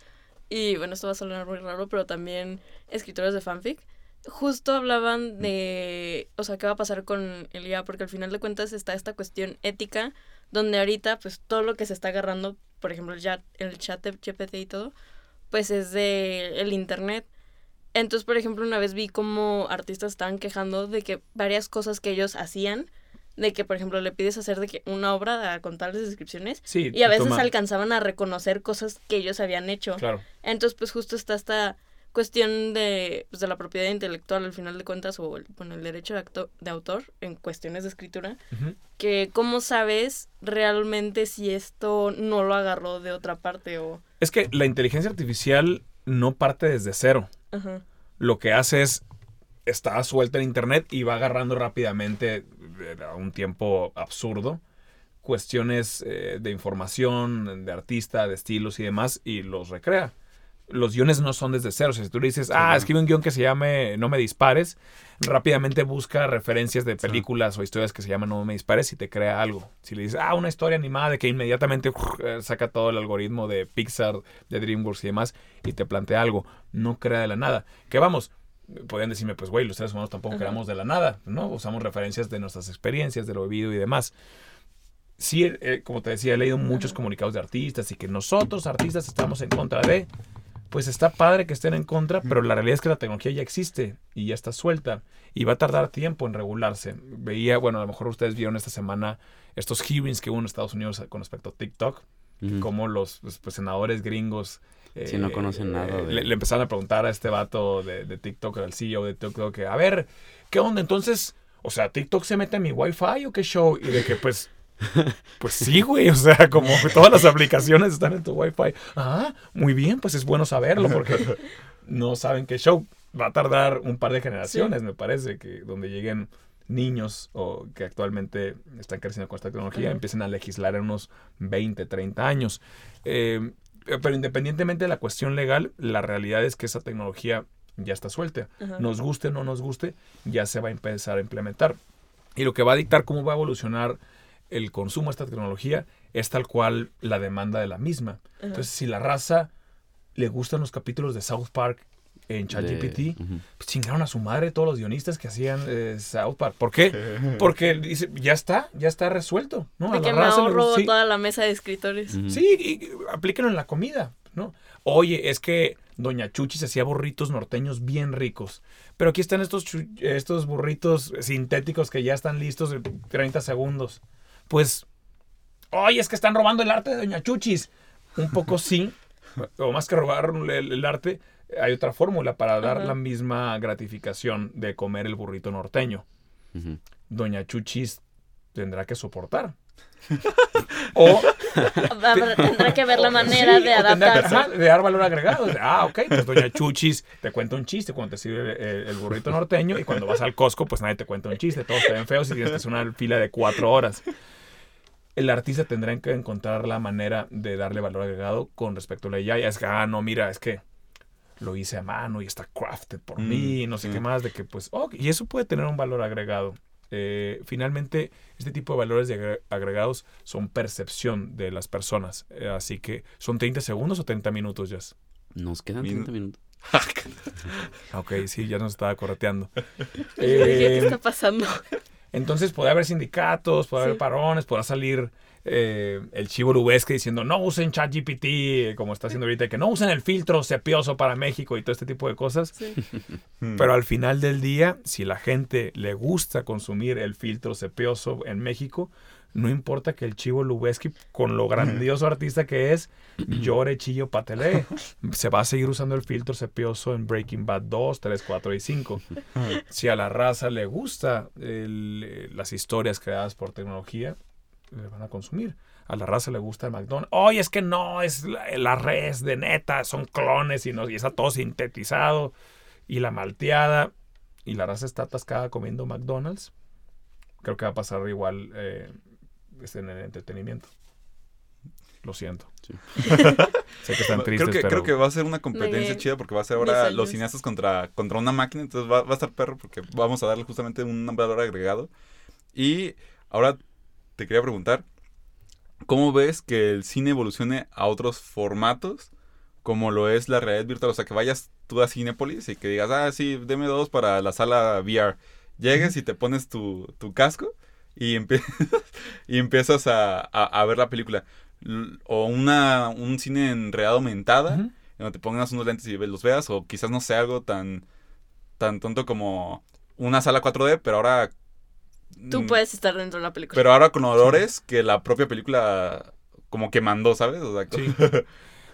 y bueno, esto va a sonar muy raro, pero también escritores de fanfic. Justo hablaban de, o sea, qué va a pasar con el IA, porque al final de cuentas está esta cuestión ética, donde ahorita pues todo lo que se está agarrando, por ejemplo, el chat, el chat de GPT y todo, pues es de el internet. Entonces, por ejemplo, una vez vi como artistas estaban quejando de que varias cosas que ellos hacían, de que, por ejemplo, le pides hacer de que una obra a- con tales descripciones, Sí, y a veces toma- alcanzaban a reconocer cosas que ellos habían hecho. Claro. Entonces, pues justo está esta cuestión de, pues, de la propiedad intelectual, al final de cuentas, o el, bueno, el derecho de, acto- de autor en cuestiones de escritura, que cómo sabes realmente si esto no lo agarró de otra parte o... Es que la inteligencia artificial no parte desde cero. Lo que hace es está suelta en internet y va agarrando rápidamente eh, a un tiempo absurdo cuestiones eh, de información, de artista, de estilos y demás y los recrea. Los guiones no son desde cero. O sea, si tú le dices, ah, escribe un guion que se llame No me dispares, rápidamente busca referencias de películas o historias que se llaman No me dispares y te crea algo. Si le dices, ah, una historia animada de que inmediatamente eh, saca todo el algoritmo de Pixar, de DreamWorks y demás y te plantea algo, no crea de la nada. Que vamos, podrían decirme, pues güey, los seres humanos tampoco Ajá. creamos de la nada, ¿no? Usamos referencias de nuestras experiencias, de lo vivido y demás. Sí, eh, como te decía, he leído muchos comunicados de artistas y que nosotros, artistas, estamos en contra de. Pues está padre que estén en contra, pero la realidad es que la tecnología ya existe y ya está suelta y va a tardar tiempo en regularse. Veía, bueno, a lo mejor ustedes vieron esta semana estos hearings que hubo en Estados Unidos con respecto a TikTok, como los pues, pues, senadores gringos. Sí, no conocen nada de- Le, le empezaron a preguntar a este vato de, de TikTok, al CEO de TikTok, que, a ver, ¿qué onda? Entonces, o sea, ¿TikTok se mete a mi Wi-Fi o qué show? Y de que, pues, pues sí, güey, o sea, como que todas las aplicaciones están en tu Wi-Fi. Ah, muy bien, pues es bueno saberlo porque no saben qué show. Va a tardar un par de generaciones, me parece, que donde lleguen niños o que actualmente están creciendo con esta tecnología empiecen a legislar en unos 20, 30 años. Eh, pero independientemente de la cuestión legal, la realidad es que esa tecnología ya está suelta. Nos guste o no nos guste, ya se va a empezar a implementar. Y lo que va a dictar cómo va a evolucionar el consumo de esta tecnología es tal cual la demanda de la misma. Entonces, si la raza le gustan los capítulos de South Park en ChatGPT, De- pues chingaron a su madre todos los guionistas que hacían eh, South Park. ¿Por qué? Porque dice, ya está, ya está resuelto. ¿no? A De la que me raza le ahorro sí. toda la mesa de escritores. Sí, y, y aplíquenlo en la comida, ¿no? Oye, es que Doña Chuchis hacía burritos norteños bien ricos. Pero aquí están estos, estos burritos sintéticos que ya están listos en 30 segundos. Pues, oye, es que están robando el arte de Doña Chuchis. Un poco sí, o más que robar el, el arte, hay otra fórmula para dar la misma gratificación de comer el burrito norteño. Doña Chuchis tendrá que soportar. o Tendrá que ver la manera Sí, de o tendrá que- adaptarse. de dar valor agregado. Ah, ok, pues Doña Chuchis te cuenta un chiste cuando te sirve el, el burrito norteño y cuando vas al Costco, pues nadie te cuenta un chiste. Todos te ven feos y tienes que hacer una fila de cuatro horas. El artista tendrá que encontrar la manera de darle valor agregado con respecto a la IA. Es que, ah, no, mira, es que lo hice a mano y está crafted por Mm, mí, no sé sí. qué más, de que pues, ok, y eso puede tener un valor agregado. Eh, finalmente, este tipo de valores de agre- agregados son percepción de las personas. Eh, así que, ¿son 30 segundos o 30 minutos, Jess? Nos quedan Min- 30 minutos. Ok, sí, ya nos estaba correteando. Dije, ¿qué Eh, está pasando? Entonces puede haber sindicatos, puede haber Sí. parones, podrá salir eh, el chivo Lubezki diciendo no usen ChatGPT, eh, como está haciendo ahorita, que no usen el filtro sepioso para México y todo este tipo de cosas. Sí. Mm. Pero al final del día, si la gente le gusta consumir el filtro sepioso en México, no importa que el chivo Lubeski, con lo grandioso artista que es, llore, chillo, patelee. Se va a seguir usando el filtro sepioso en Breaking Bad 2, 3, 4 y 5. Si a la raza le gusta el, eh, las historias creadas por tecnología, le van a consumir. A la raza le gusta el McDonald's. Oye, es que no, es la, la res de neta, son clones y, no, y está todo sintetizado. Y la malteada. Y la raza está atascada comiendo McDonald's. Creo que va a pasar igual eh, este, en el entretenimiento. Lo siento. Sí. sé que están creo tristes, que, pero... creo que va a ser una competencia chida porque va a ser ahora los cineastas contra, contra una máquina. Entonces va, va a estar perro porque vamos a darle justamente un valor agregado. Y ahora te quería preguntar, ¿cómo ves que el cine evolucione a otros formatos como lo es la realidad virtual? O sea, que vayas tú a Cinepolis y que digas, ah, sí, deme dos para la sala VR. Llegues y te pones tu, tu casco y, empie- y empiezas a, a- a ver la película. L- O una, un cine en realidad aumentada, en donde te pongas unos lentes y los veas, o quizás no sea algo tan, tan tonto como una sala 4D, pero ahora... Tú mm, puedes estar dentro de la película. Pero ahora con olores que la propia película como que mandó, ¿sabes? O sea, Sí.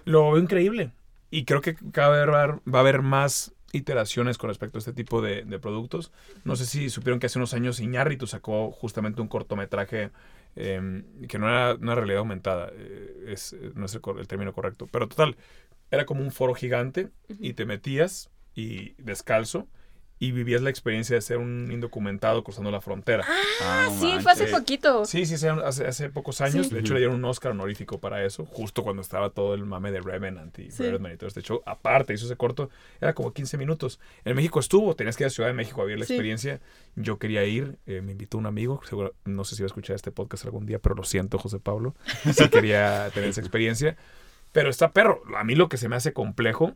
Lo veo increíble. Y creo que cada vez va a haber, va a haber más iteraciones con respecto a este tipo de, de productos. No sé si supieron que hace unos años Iñárritu sacó justamente un cortometraje eh, que no era una realidad aumentada. eh, es, no es el término correcto. Pero total, era como un foro gigante y te metías y descalzo y vivías la experiencia de ser un indocumentado cruzando la frontera. Ah, no sí, fue hace poquito. Sí, sí, hace, hace pocos años. Sí. De hecho, le dieron un Oscar honorífico para eso, justo cuando estaba todo el mame de Revenant y Sí. Birdman y todo este show. Aparte, hizo ese corto, era como 15 minutos. En México estuvo, tenías que ir a Ciudad de México a vivir la Sí. experiencia. Yo quería ir, eh, me invitó un amigo, seguro, no sé si va a escuchar este podcast algún día, pero lo siento, José Pablo. Sí quería tener esa experiencia. Pero está perro. A mí lo que se me hace complejo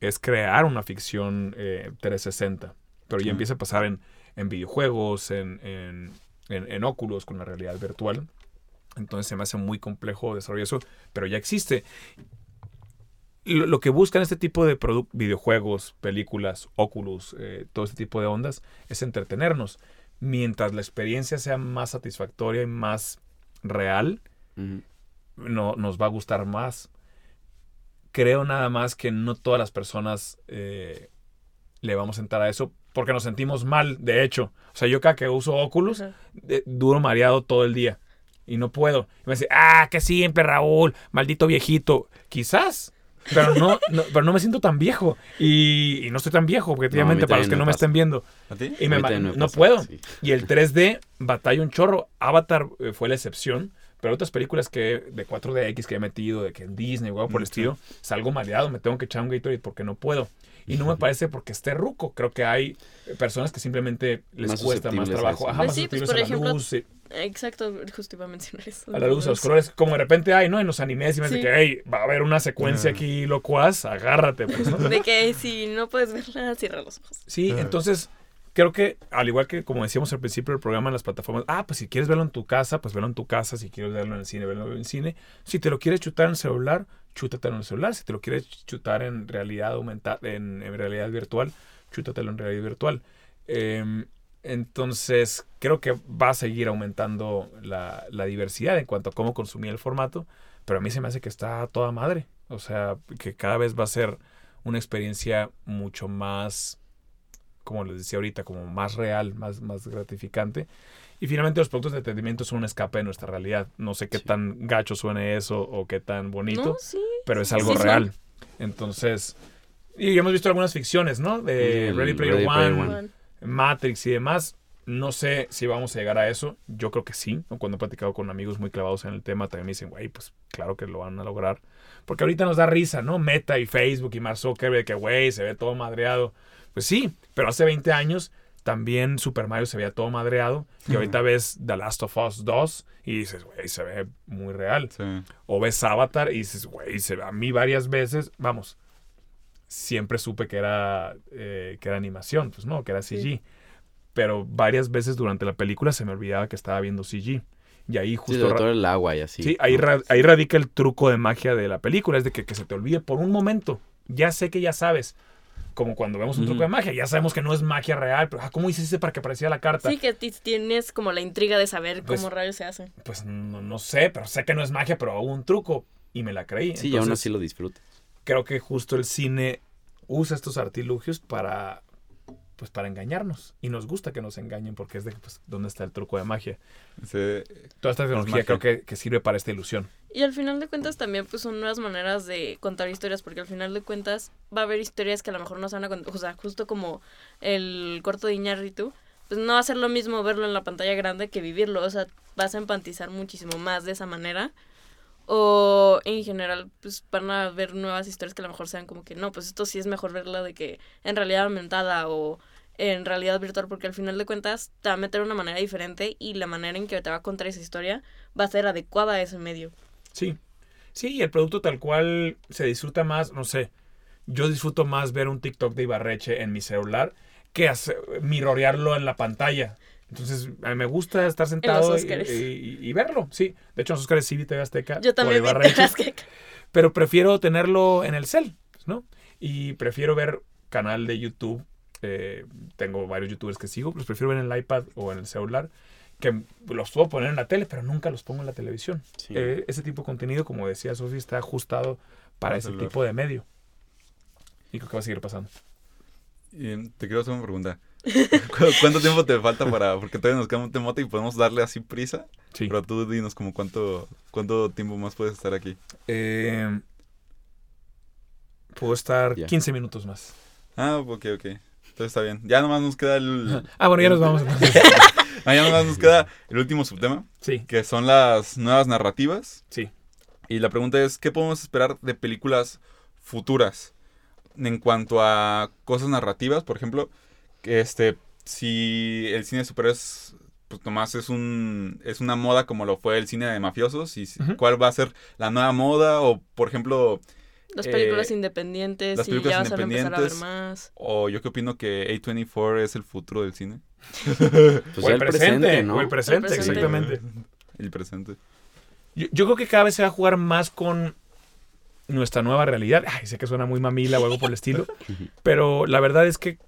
es crear una ficción eh, 360. Pero ya empieza a pasar en, en videojuegos, en, en, en, óculos con la realidad virtual. Entonces se me hace muy complejo desarrollar eso, pero ya existe. Lo, lo que buscan este tipo de videojuegos, películas, óculos, eh, todo este tipo de ondas, es entretenernos. Mientras la experiencia sea más satisfactoria y más real, no, nos va a gustar más. Creo nada más que no todas las personas eh, le vamos a entrar a eso porque nos sentimos mal, de hecho. O sea, yo cada que uso de- duro mareado todo el día. Y no puedo. Y me dice, ah, qué simple, Raúl, maldito viejito. Quizás. Pero no, no- pero no me siento tan viejo. Y, y no estoy tan viejo, objetivamente, No, para los que no me estén viendo. ¿A ti? Y me A no pasa, puedo. sí. Y el 3D batalla un chorro. Avatar eh, fue la excepción. Pero otras películas que de 4DX que he metido, de que en Disney o algo por el estilo, salgo mareado, me tengo que echar un Gatorade porque no puedo. Y no me parece porque esté ruco. Creo que hay personas que simplemente les Más cuesta más trabajo. Ajá, Pues más sí, pues, por a la ejemplo, luz, Exacto, justo iba a mencionar eso. a la luz, a los colores. Como de repente hay, ¿no? En los animes y me Sí. que, hey, va a haber una secuencia Ah. aquí locuaz, agárrate, pues, ¿no? De que si no puedes verla, cierra los ojos. Sí, Ajá. entonces creo que, al igual que como decíamos al principio del programa en las plataformas, ah, pues si quieres verlo en tu casa, pues verlo en tu casa, si quieres verlo en el cine, verlo en el cine. Si te lo quieres chutar en el celular, chútatelo en el celular. Si te lo quieres chutar en realidad aumentada, en, en realidad virtual, chútatelo en realidad virtual. Em, entonces, creo que va a seguir aumentando la, la diversidad en cuanto a cómo consumir el formato, pero a mí se me hace que está toda madre. O sea, que cada vez va a ser una experiencia mucho más, como les decía ahorita, como más real, más, más gratificante. Y finalmente los productos de entretenimiento son un escape de nuestra realidad. No sé qué Sí. tan gacho suene eso o qué tan bonito, No, sí. pero es algo sí son. real. Entonces, y hemos visto algunas ficciones, ¿no? De El Ready Player Ready Player One, One. Bueno, Matrix y demás. No sé si vamos a llegar a eso. Yo creo que sí. Cuando he platicado con amigos muy clavados en el tema, también me dicen, güey, pues claro que lo van a lograr. Porque ahorita nos da risa, ¿no? Meta y Facebook y Mark Zuckerberg, que güey, se ve todo madreado. Pues sí, pero hace 20 años también Super Mario se veía todo madreado. Y ahorita ves The Last of Us 2 y dices, güey, se ve muy real. Sí. O ves Avatar y dices, güey, se ve a mí varias veces, vamos, siempre supe que era, eh, que era animación, pues no, que era CG. Pero varias veces durante la película se me olvidaba que estaba viendo CG. Y ahí Sí, justo... ra- todo el agua y así. Sí, ahí, ahí radica el truco de magia de la película, es de que, que se te olvide por un momento. Ya sé que ya sabes. Como cuando vemos un truco de magia, ya sabemos que no es magia real, pero ah, ¿cómo hiciste para que apareciera la carta? Sí, que ti- tienes como la intriga de saber Pues- cómo rayos se hace. Pues no, no sé, pero sé que no es magia, pero hubo un truco y me la creí. Sí, y aún Entonces, así lo disfruto. creo que justo el cine usa estos artilugios para pues para engañarnos. Y nos gusta que nos engañen porque es de pues dónde está el truco de magia Sí, toda esta tecnología magia. creo que, que sirve para esta ilusión. Y al final de cuentas también pues son nuevas maneras de contar historias, porque al final de cuentas va a haber historias que a lo mejor no se van a contar, o sea, justo como el corto de Iñárritu, pues no va a ser lo mismo verlo en la pantalla grande que vivirlo, o sea, vas a empatizar muchísimo más de esa manera. O en general, pues van a ver nuevas historias que a lo mejor sean como que no, pues esto sí es mejor verla de que en realidad aumentada o en realidad virtual, porque al final de cuentas te va a meter de una manera diferente y la manera en que te va a contar esa historia va a ser adecuada a ese medio. sí sí y el producto tal cual se disfruta más no sé yo disfruto más ver un TikTok de Ibarreche en mi celular que hacer, mirrorearlo en la pantalla entonces a mí me gusta estar sentado y, y- y verlo sí de hecho en los Oscars sí vi TV Azteca Yo también vi Ibarreche. Texas que pero prefiero tenerlo en el cel, ¿no? Y prefiero ver canal de YouTube. Eh, tengo varios youtubers que sigo, los prefiero ver en el iPad o en el celular, que los puedo poner en la tele, pero nunca los pongo en la televisión. Sí. Eh, ese tipo de contenido, como decía Sofía, está ajustado para Para ese celular. tipo de medio. Y creo que va a seguir pasando. Y te quiero hacer una pregunta. ¿Cu- ¿Cuánto tiempo te falta para.? Porque todavía nos queda un temote y podemos darle así prisa. Sí. Pero tú dinos como cuánto, cuánto tiempo más puedes estar aquí. Eh, puedo estar Ya. 15 minutos más. Ah, ok, ok. Entonces está bien. Ya nomás nos queda el. Ah, bueno, ya nos vamos. Ah, ya nomás nos queda el último subtema, Sí, que son las nuevas narrativas. sí. Y la pregunta es, ¿qué podemos esperar de películas futuras? En cuanto a cosas narrativas, por ejemplo, que este, si el cine de superhéroes, pues nomás es un es una moda como lo fue el cine de mafiosos, y cuál va a ser la nueva moda, o por ejemplo, Las Eh, películas independientes las y ya vas a empezar a ver independientes. más. o yo que opino que A24 es el futuro del cine, Pues o el presente, ¿no? o el presente, El presente. exactamente. el presente. Yo, yo creo que cada vez se va a jugar más con nuestra nueva realidad. Ay, sé que suena muy mamila o algo por el estilo, pero la verdad es que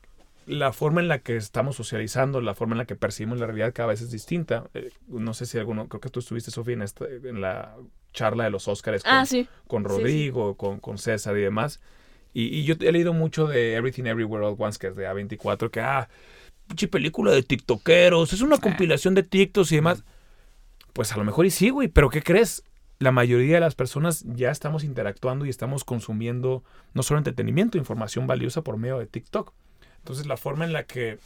la forma en la que estamos socializando, la forma en la que percibimos la realidad cada vez es distinta. Eh, no sé si alguno, creo que tú estuviste, Sofía, en, esta- en la charla de los Óscares con, Ah, sí. con sí, sí. Rodrigo, Con, con César y demás. Y, y yo he leído mucho de Everything Everywhere All Once, que es de A24, que, ah, pinche película de tiktokeros, es una compilación de tiktoks y demás. Pues a lo mejor y sí, güey, pero ¿qué crees? La mayoría de las personas ya estamos interactuando y estamos consumiendo no solo entretenimiento, información valiosa por medio de TikTok. Entonces la forma en la que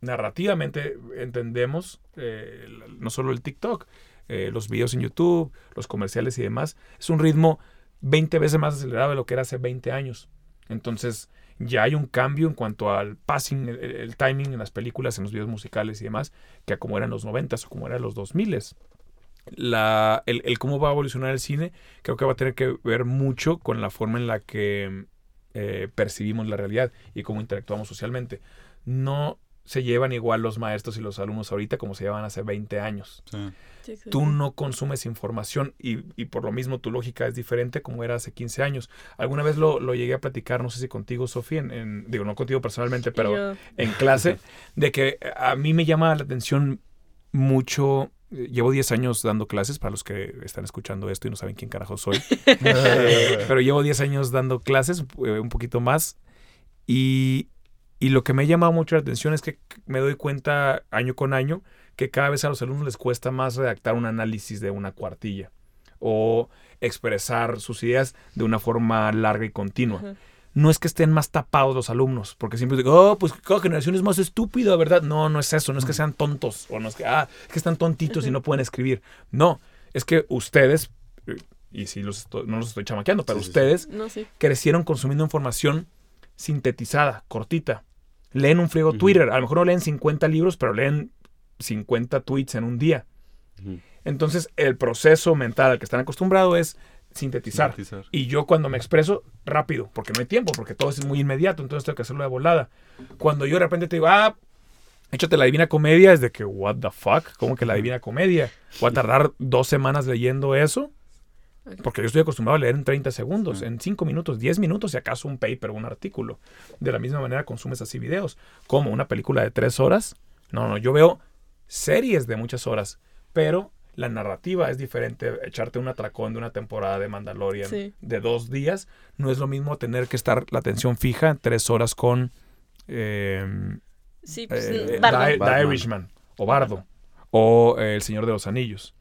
narrativamente entendemos eh, no solo el TikTok, eh, los videos en YouTube, los comerciales y demás, es un ritmo 20 veces más acelerado de lo que era hace 20 años. Entonces ya hay un cambio en cuanto al passing, el, timing en las películas, en los videos musicales y demás, que a como eran los 90 o como eran los 2000 la, el, el cómo va a evolucionar el cine creo que va a tener que ver mucho con la forma en la que eh, percibimos la realidad y cómo interactuamos socialmente. No, se llevan igual los maestros y los alumnos ahorita como se llevaban hace 20 años. Sí. Sí, sí, Tú no consumes información y, y por lo mismo tu lógica es diferente como era hace 15 años. Alguna vez lo, lo llegué a platicar, no sé si contigo, Sofía, en, en- digo, no contigo personalmente, pero yo- en clase, de que a mí me llama la atención mucho. eh, Llevo 10 años dando clases, para los que están escuchando esto y no saben quién carajo soy. Eh, pero llevo 10 años dando clases, eh, un poquito más. Y, y lo que me ha llamado mucho la atención es que me doy cuenta año con año que cada vez a los alumnos les cuesta más redactar un análisis de una cuartilla o expresar sus ideas de una forma larga y continua no es que estén más tapados los alumnos, porque siempre digo, oh, pues cada generación es más estúpida, ¿verdad? No, no es eso, no es que sean tontos, o no es que, ah, es que están tontitos y no pueden escribir. No, es que ustedes, eh, y si los estoy- no los estoy chamaqueando, pero Sí, sí, sí. ustedes No, sí. crecieron consumiendo información sintetizada, cortita. Leen un friego. Twitter, a lo mejor no leen 50 libros, pero leen 50 tweets en un día. Entonces, el proceso mental al que están acostumbrados es sintetizar. Sintetizar. Y yo cuando me expreso, rápido, porque no hay tiempo, porque todo es muy inmediato, entonces tengo que hacerlo de volada. Cuando yo de repente te digo, ah, échate la Divina Comedia, es de que, what the fuck, ¿cómo que la Divina Comedia? Voy a tardar dos semanas leyendo eso, porque yo estoy acostumbrado a leer en 30 segundos, en 5 minutos, 10 minutos, si acaso un paper o un artículo. De la misma manera consumes así videos. como ¿Una película de 3 horas? No, no, yo veo series de muchas horas, pero la narrativa es diferente. Echarte un atracón de una temporada de Mandalorian Sí. de dos días no es lo mismo tener que estar la atención fija en tres horas con eh, Sí, pues, eh, Bardo. The-. Irishman o Bardo o eh, El Señor de los Anillos.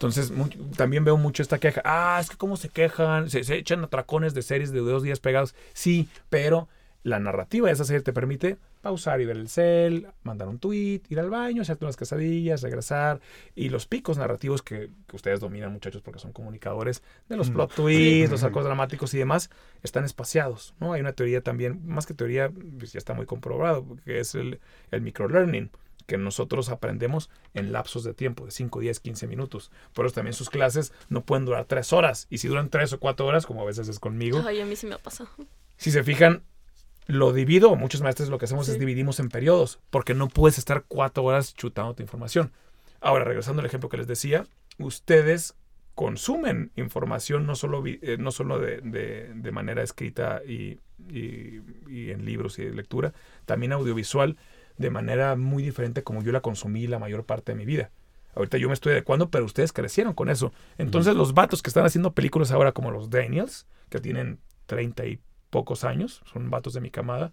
Entonces, también veo mucho esta queja. Ah, es que cómo se quejan, se, se echan atracones de series de dos días pegados. Sí, pero la narrativa de esa serie te permite pausar y ver el cel, mandar un tweet, ir al baño, hacerte unas quesadillas, regresar. Y los picos narrativos que, que ustedes dominan, muchachos, porque son comunicadores, de los Mm. plot twists, los arcos dramáticos y demás, están espaciados. ¿no? Hay una teoría también, más que teoría, pues ya está muy comprobado, que es el, el microlearning que nosotros aprendemos en lapsos de tiempo, de 5, 10, 15 minutos. Por eso también sus clases no pueden durar 3 horas. Y si duran 3 o 4 horas, como a veces es conmigo, Ay, a mí sí me ha pasado. si se fijan, lo divido, muchos maestros lo que hacemos Sí. es dividimos en periodos, porque no puedes estar 4 horas chutando tu información. Ahora, regresando al ejemplo que les decía, ustedes consumen información no solo, eh, no solo de, de- de manera escrita y, y- y en libros y de lectura, también audiovisual de manera muy diferente como yo la consumí la mayor parte de mi vida. Ahorita yo me estoy adecuando, pero ustedes crecieron con eso. Entonces los vatos que están haciendo películas ahora como los Daniels, que tienen 30 y pocos años, son vatos de mi camada,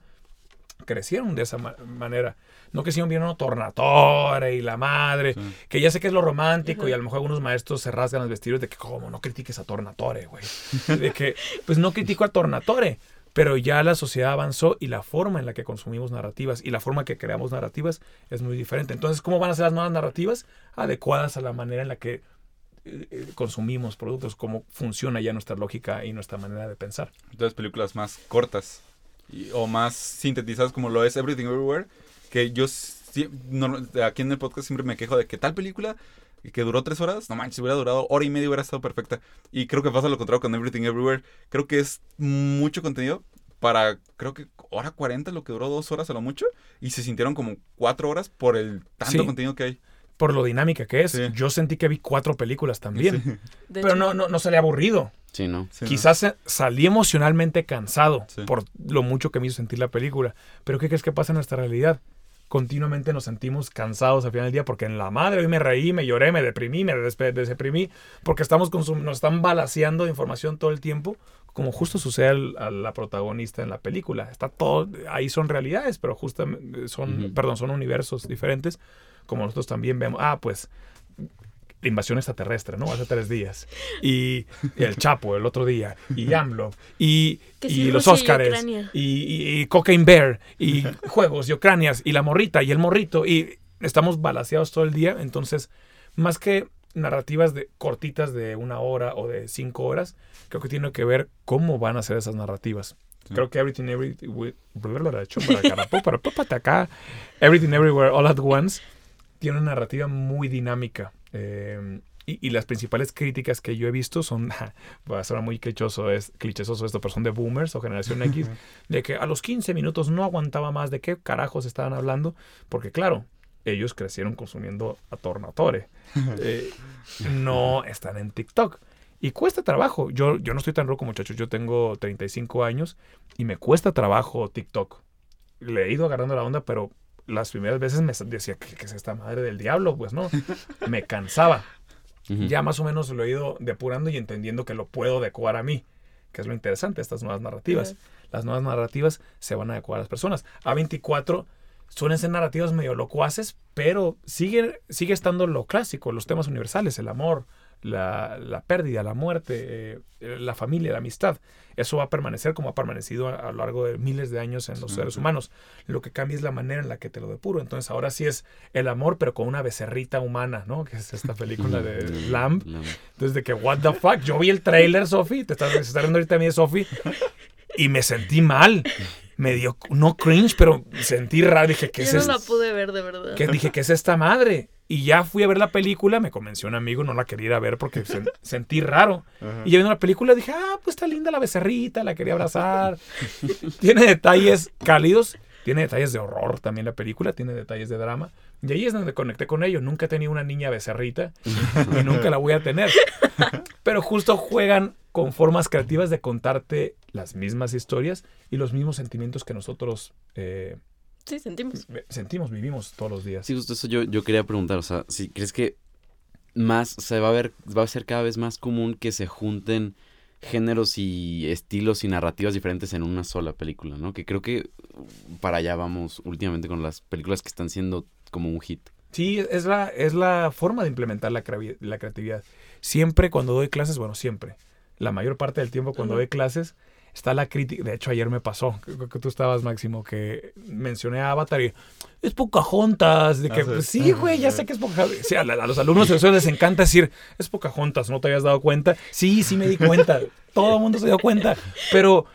crecieron de esa ma- manera. No que sigan viendo Tornatore y la madre, Sí. que ya sé que es lo romántico Ajá. y a lo mejor algunos maestros se rasgan los vestidos de que, ¿cómo no critiques a Tornatore, güey? De que, pues no critico a Tornatore, pero ya la sociedad avanzó y la forma en la que consumimos narrativas y la forma que creamos narrativas es muy diferente. Entonces, ¿cómo van a ser las nuevas narrativas? Adecuadas a la manera en la que eh, eh, consumimos productos, cómo funciona ya nuestra lógica y nuestra manera de pensar. Entonces, películas más cortas y- o más sintetizadas como lo es Everything Everywhere, que yo aquí en el podcast siempre me quejo de que tal película que duró tres horas, no manches, si hubiera durado hora y media hubiera estado perfecta. Y creo que pasa lo contrario con Everything Everywhere. Creo que es mucho contenido para, creo que hora 40, lo que duró dos horas a lo mucho, y se sintieron como cuatro horas por el tanto Sí. contenido que hay. Por lo dinámica que es. Sí. Yo sentí que vi cuatro películas también. Sí. Pero no, no, no salí aburrido. Sí, ¿no? Quizás eh, salí emocionalmente cansado Sí. por lo mucho que me hizo sentir la película. Pero ¿qué crees que pasa en nuestra realidad? Continuamente nos sentimos cansados al final del día porque en la madre hoy me reí, me lloré, me deprimí, me desdeprimí, porque estamos nos están balaseando información todo el tiempo, como justo sucede al- a la protagonista en la película. Está todo, ahí son realidades, pero justamente son, perdón, son universos diferentes, como nosotros también vemos. Ah, pues invasión extraterrestre, ¿no? Hace tres días. Y, y el Chapo el otro día. Y AMLO. Y, y los Óscares. Y, y- y Cocaine Bear. Y juegos y Ucranias. Y la morrita y el morrito. Y estamos balaseados todo el día. Entonces, más que narrativas de cortitas de una hora o de cinco horas, creo que tiene que ver cómo van a ser esas narrativas. Sí. Creo que Everything Everything Everything Everywhere All at Once tiene una narrativa muy dinámica. Eh, Y, y las principales críticas que yo he visto son, va a sonar muy clichoso, es, clichoso esto, pero son de boomers o generación X, de que a los 15 minutos no aguantaba más de qué carajos estaban hablando, porque claro, ellos crecieron consumiendo a Tornatore. Eh, no están en TikTok. Y cuesta trabajo. Yo, yo no estoy tan roco, muchachos. Yo tengo 35 años y me cuesta trabajo TikTok. Le he ido agarrando la onda, pero las primeras veces me decía, ¿qué, qué es esta madre del diablo? Pues no, me cansaba. Ya más o menos lo he ido depurando y entendiendo que lo puedo adecuar a mí, que es lo interesante estas nuevas narrativas. Las nuevas narrativas se van a adecuar a las personas. A24 suelen ser narrativas medio locuaces, pero sigue, sigue estando lo clásico, los temas universales, el amor, la, la pérdida, la muerte, eh, la familia, la amistad. Eso va a permanecer como ha permanecido a, a lo largo de miles de años en los seres humanos. Lo que cambia es la manera en la que te lo depuro. Entonces ahora sí es el amor, pero con una becerrita humana, ¿no? Que es esta película de Lamb. Entonces, de que, what the fuck, yo vi el trailer, Sofi, te estás, se está riendo ahorita a mí Sofi, y me sentí mal. Me dio, no cringe, pero sentí raro. Dije, ¿qué es Yo no esto? la pude ver, de verdad. que dije, ¿qué es esta madre? Y ya fui a ver la película, me convenció un amigo, no la quería ir a ver porque sen- sentí raro. Y ya viendo la película dije, ah, pues está linda la becerrita, la quería abrazar. tiene detalles cálidos, tiene detalles de horror también la película, tiene detalles de drama. Y ahí es donde conecté con ellos. Nunca he tenido una niña becerrita y nunca la voy a tener. Pero justo juegan con formas creativas de contarte las mismas historias y los mismos sentimientos que nosotros eh, Sí, sentimos. sentimos, vivimos todos los días. Sí, justo eso yo, yo quería preguntar, o sea, si crees que más, se va a ver, va a ser cada vez más común que se junten géneros y estilos y narrativas diferentes en una sola película, ¿no? Que creo que para allá vamos últimamente con las películas que están siendo como un hit. Sí, es la, es la forma de implementar la, la creatividad. Siempre cuando doy clases, bueno, siempre, la mayor parte del tiempo cuando doy clases, está la crítica. De hecho, ayer me pasó, creo que tú estabas, Máximo, que mencioné a Avatar y es Pocahontas. De que, Ah, sí. pues, sí, güey, ya sé que es Pocahontas. Sí, a, la- a los alumnos de eso les encanta decir, es Pocahontas, ¿no te habías dado cuenta? Sí, sí me di cuenta. Todo el mundo se dio cuenta. Pero,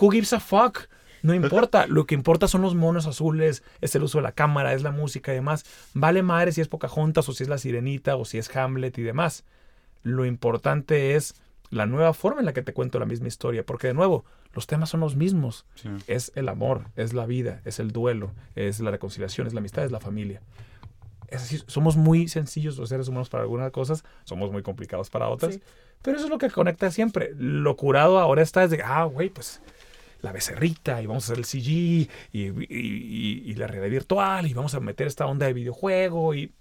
who gives a fuck? No importa, lo que importa son los monos azules, es el uso de la cámara, es la música y demás. Vale madre si es Pocahontas o si es la Sirenita o si es Hamlet y demás. Lo importante es la nueva forma en la que te cuento la misma historia, porque de nuevo, los temas son los mismos. Sí. Es el amor, es la vida, es el duelo, es la reconciliación, es la amistad, es la familia. Es así, somos muy sencillos los seres humanos para algunas cosas, somos muy complicados para otras, Sí. pero eso es lo que conecta siempre. Lo curado ahora está es de, ah, güey, pues la becerrita y vamos a hacer el CG y, y- y- y la realidad virtual y vamos a meter esta onda de videojuego y,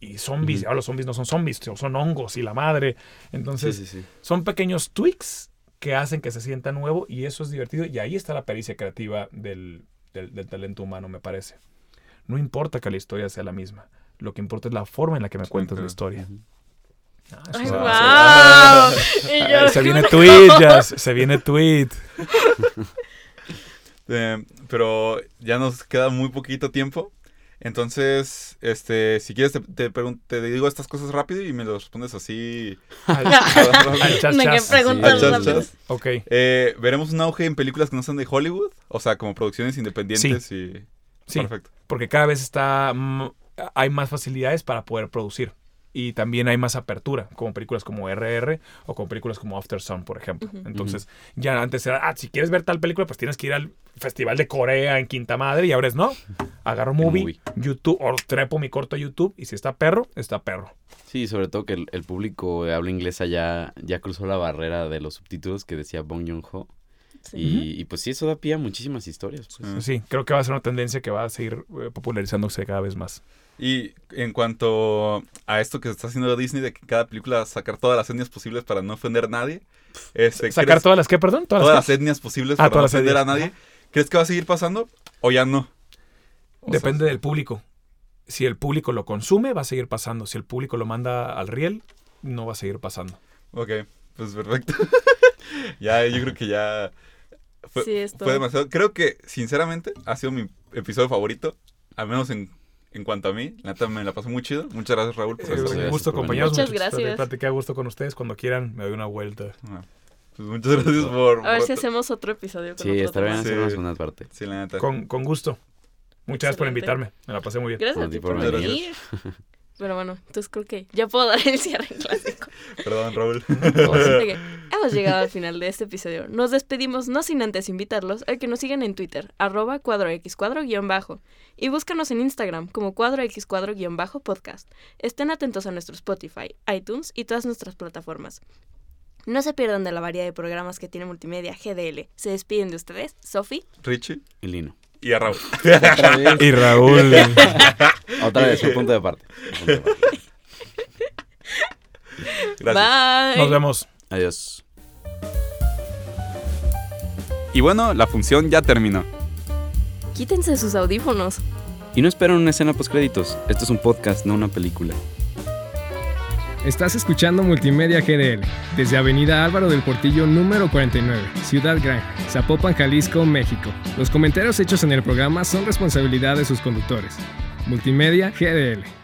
y zombies. Y ahora los zombies no son zombies, son hongos y la madre. Entonces, sí, sí. son pequeños tweaks que hacen que se sienta nuevo y eso es divertido. Y ahí está la pericia creativa del, del- del talento humano, me parece. No importa que la historia sea la misma. Lo que importa es la forma en la que me cuentas la historia. Ah, ¡Ay, wow! Y yo, Ay, se viene tweet, ya, se viene tweet. Eh, pero ya nos queda muy poquito tiempo. Entonces, este, si quieres te, te, pregun- te digo estas cosas rápido y me lo respondes así. Al, al chas, Me quedé chas. preguntando Al chas, rápido. chas. Ok. Eh, Veremos un auge en películas que no son de Hollywood, o sea, como producciones independientes y... Sí, Perfecto. porque cada vez está hay más facilidades para poder producir. Y también hay más apertura, como películas como RR o como películas como After Sun, por ejemplo. Entonces, ya antes era, ah, si quieres ver tal película, pues tienes que ir al Festival de Corea en Quinta Madre y ahora es no. Agarro movie, Movie. YouTube, o trepo mi corto a YouTube y si está perro, está perro. Sí, sobre todo que el, el público de habla inglesa ya, ya cruzó la barrera de los subtítulos que decía Bong Joon-ho. Sí. Y, y pues sí, eso da pie a muchísimas historias. pues. Sí, creo que va a ser una tendencia que va a seguir eh, popularizándose cada vez más. Y en cuanto a esto que está haciendo Disney de que cada película sacar todas las etnias posibles para no ofender a nadie. Este, ¿Sacar ¿crees- todas las que, perdón? Todas, todas las las etnias posibles Ah, para no ofender a nadie? ¿Crees que va a seguir pasando o ya no? Depende del público. Si el público lo consume, va a seguir pasando. Si el público lo manda al riel, no va a seguir pasando. Ok, pues perfecto. ya, yo creo que ya fue, Sí, esto- fue demasiado. Creo que, sinceramente, ha sido mi episodio favorito, al menos en, en cuanto a mí. La neta me la pasó muy chido. Muchas gracias, Raúl, por Eh, estar un gusto, venir. Muchas muchachos. gracias. Platiqué a gusto con ustedes. Cuando quieran, me doy una vuelta. Ah, Pues muchas gracias por... A ver por- si hacemos otro episodio con Sí, estaría bien tema. Sí. hacer una segunda parte. Sí, la neta. Con, con gusto. Muchas gracias por Excelente. invitarme. Me la pasé muy bien. Gracias a Por ti por venir. Pero bueno, entonces creo que ya puedo dar el cierre clásico. Perdón, Raúl. Hemos llegado al final de este episodio. Nos despedimos, no sin antes invitarlos a que nos sigan en Twitter, arroba cuadro x cuadro guion bajo, y búscanos en Instagram como cuadro x cuadro guion bajo podcast. Estén atentos a nuestro Spotify, iTunes y todas nuestras plataformas. No se pierdan de la variedad de programas que tiene Multimedia GDL. Se despiden de ustedes, Sofi. Richie Y Lino. y a Raúl. Y Raúl. Otra vez, un punto de parte. Un punto de parte. Gracias. Bye. Nos vemos. Adiós. Y bueno, la función ya terminó. Quítense sus audífonos. Y no esperen una escena post créditos. Esto es un podcast, no una película. Estás escuchando Multimedia GDL desde Avenida Álvaro del Portillo número 49, Ciudad Gran, Zapopan, Jalisco, México. Los comentarios hechos en el programa son responsabilidad de sus conductores. Multimedia GDL.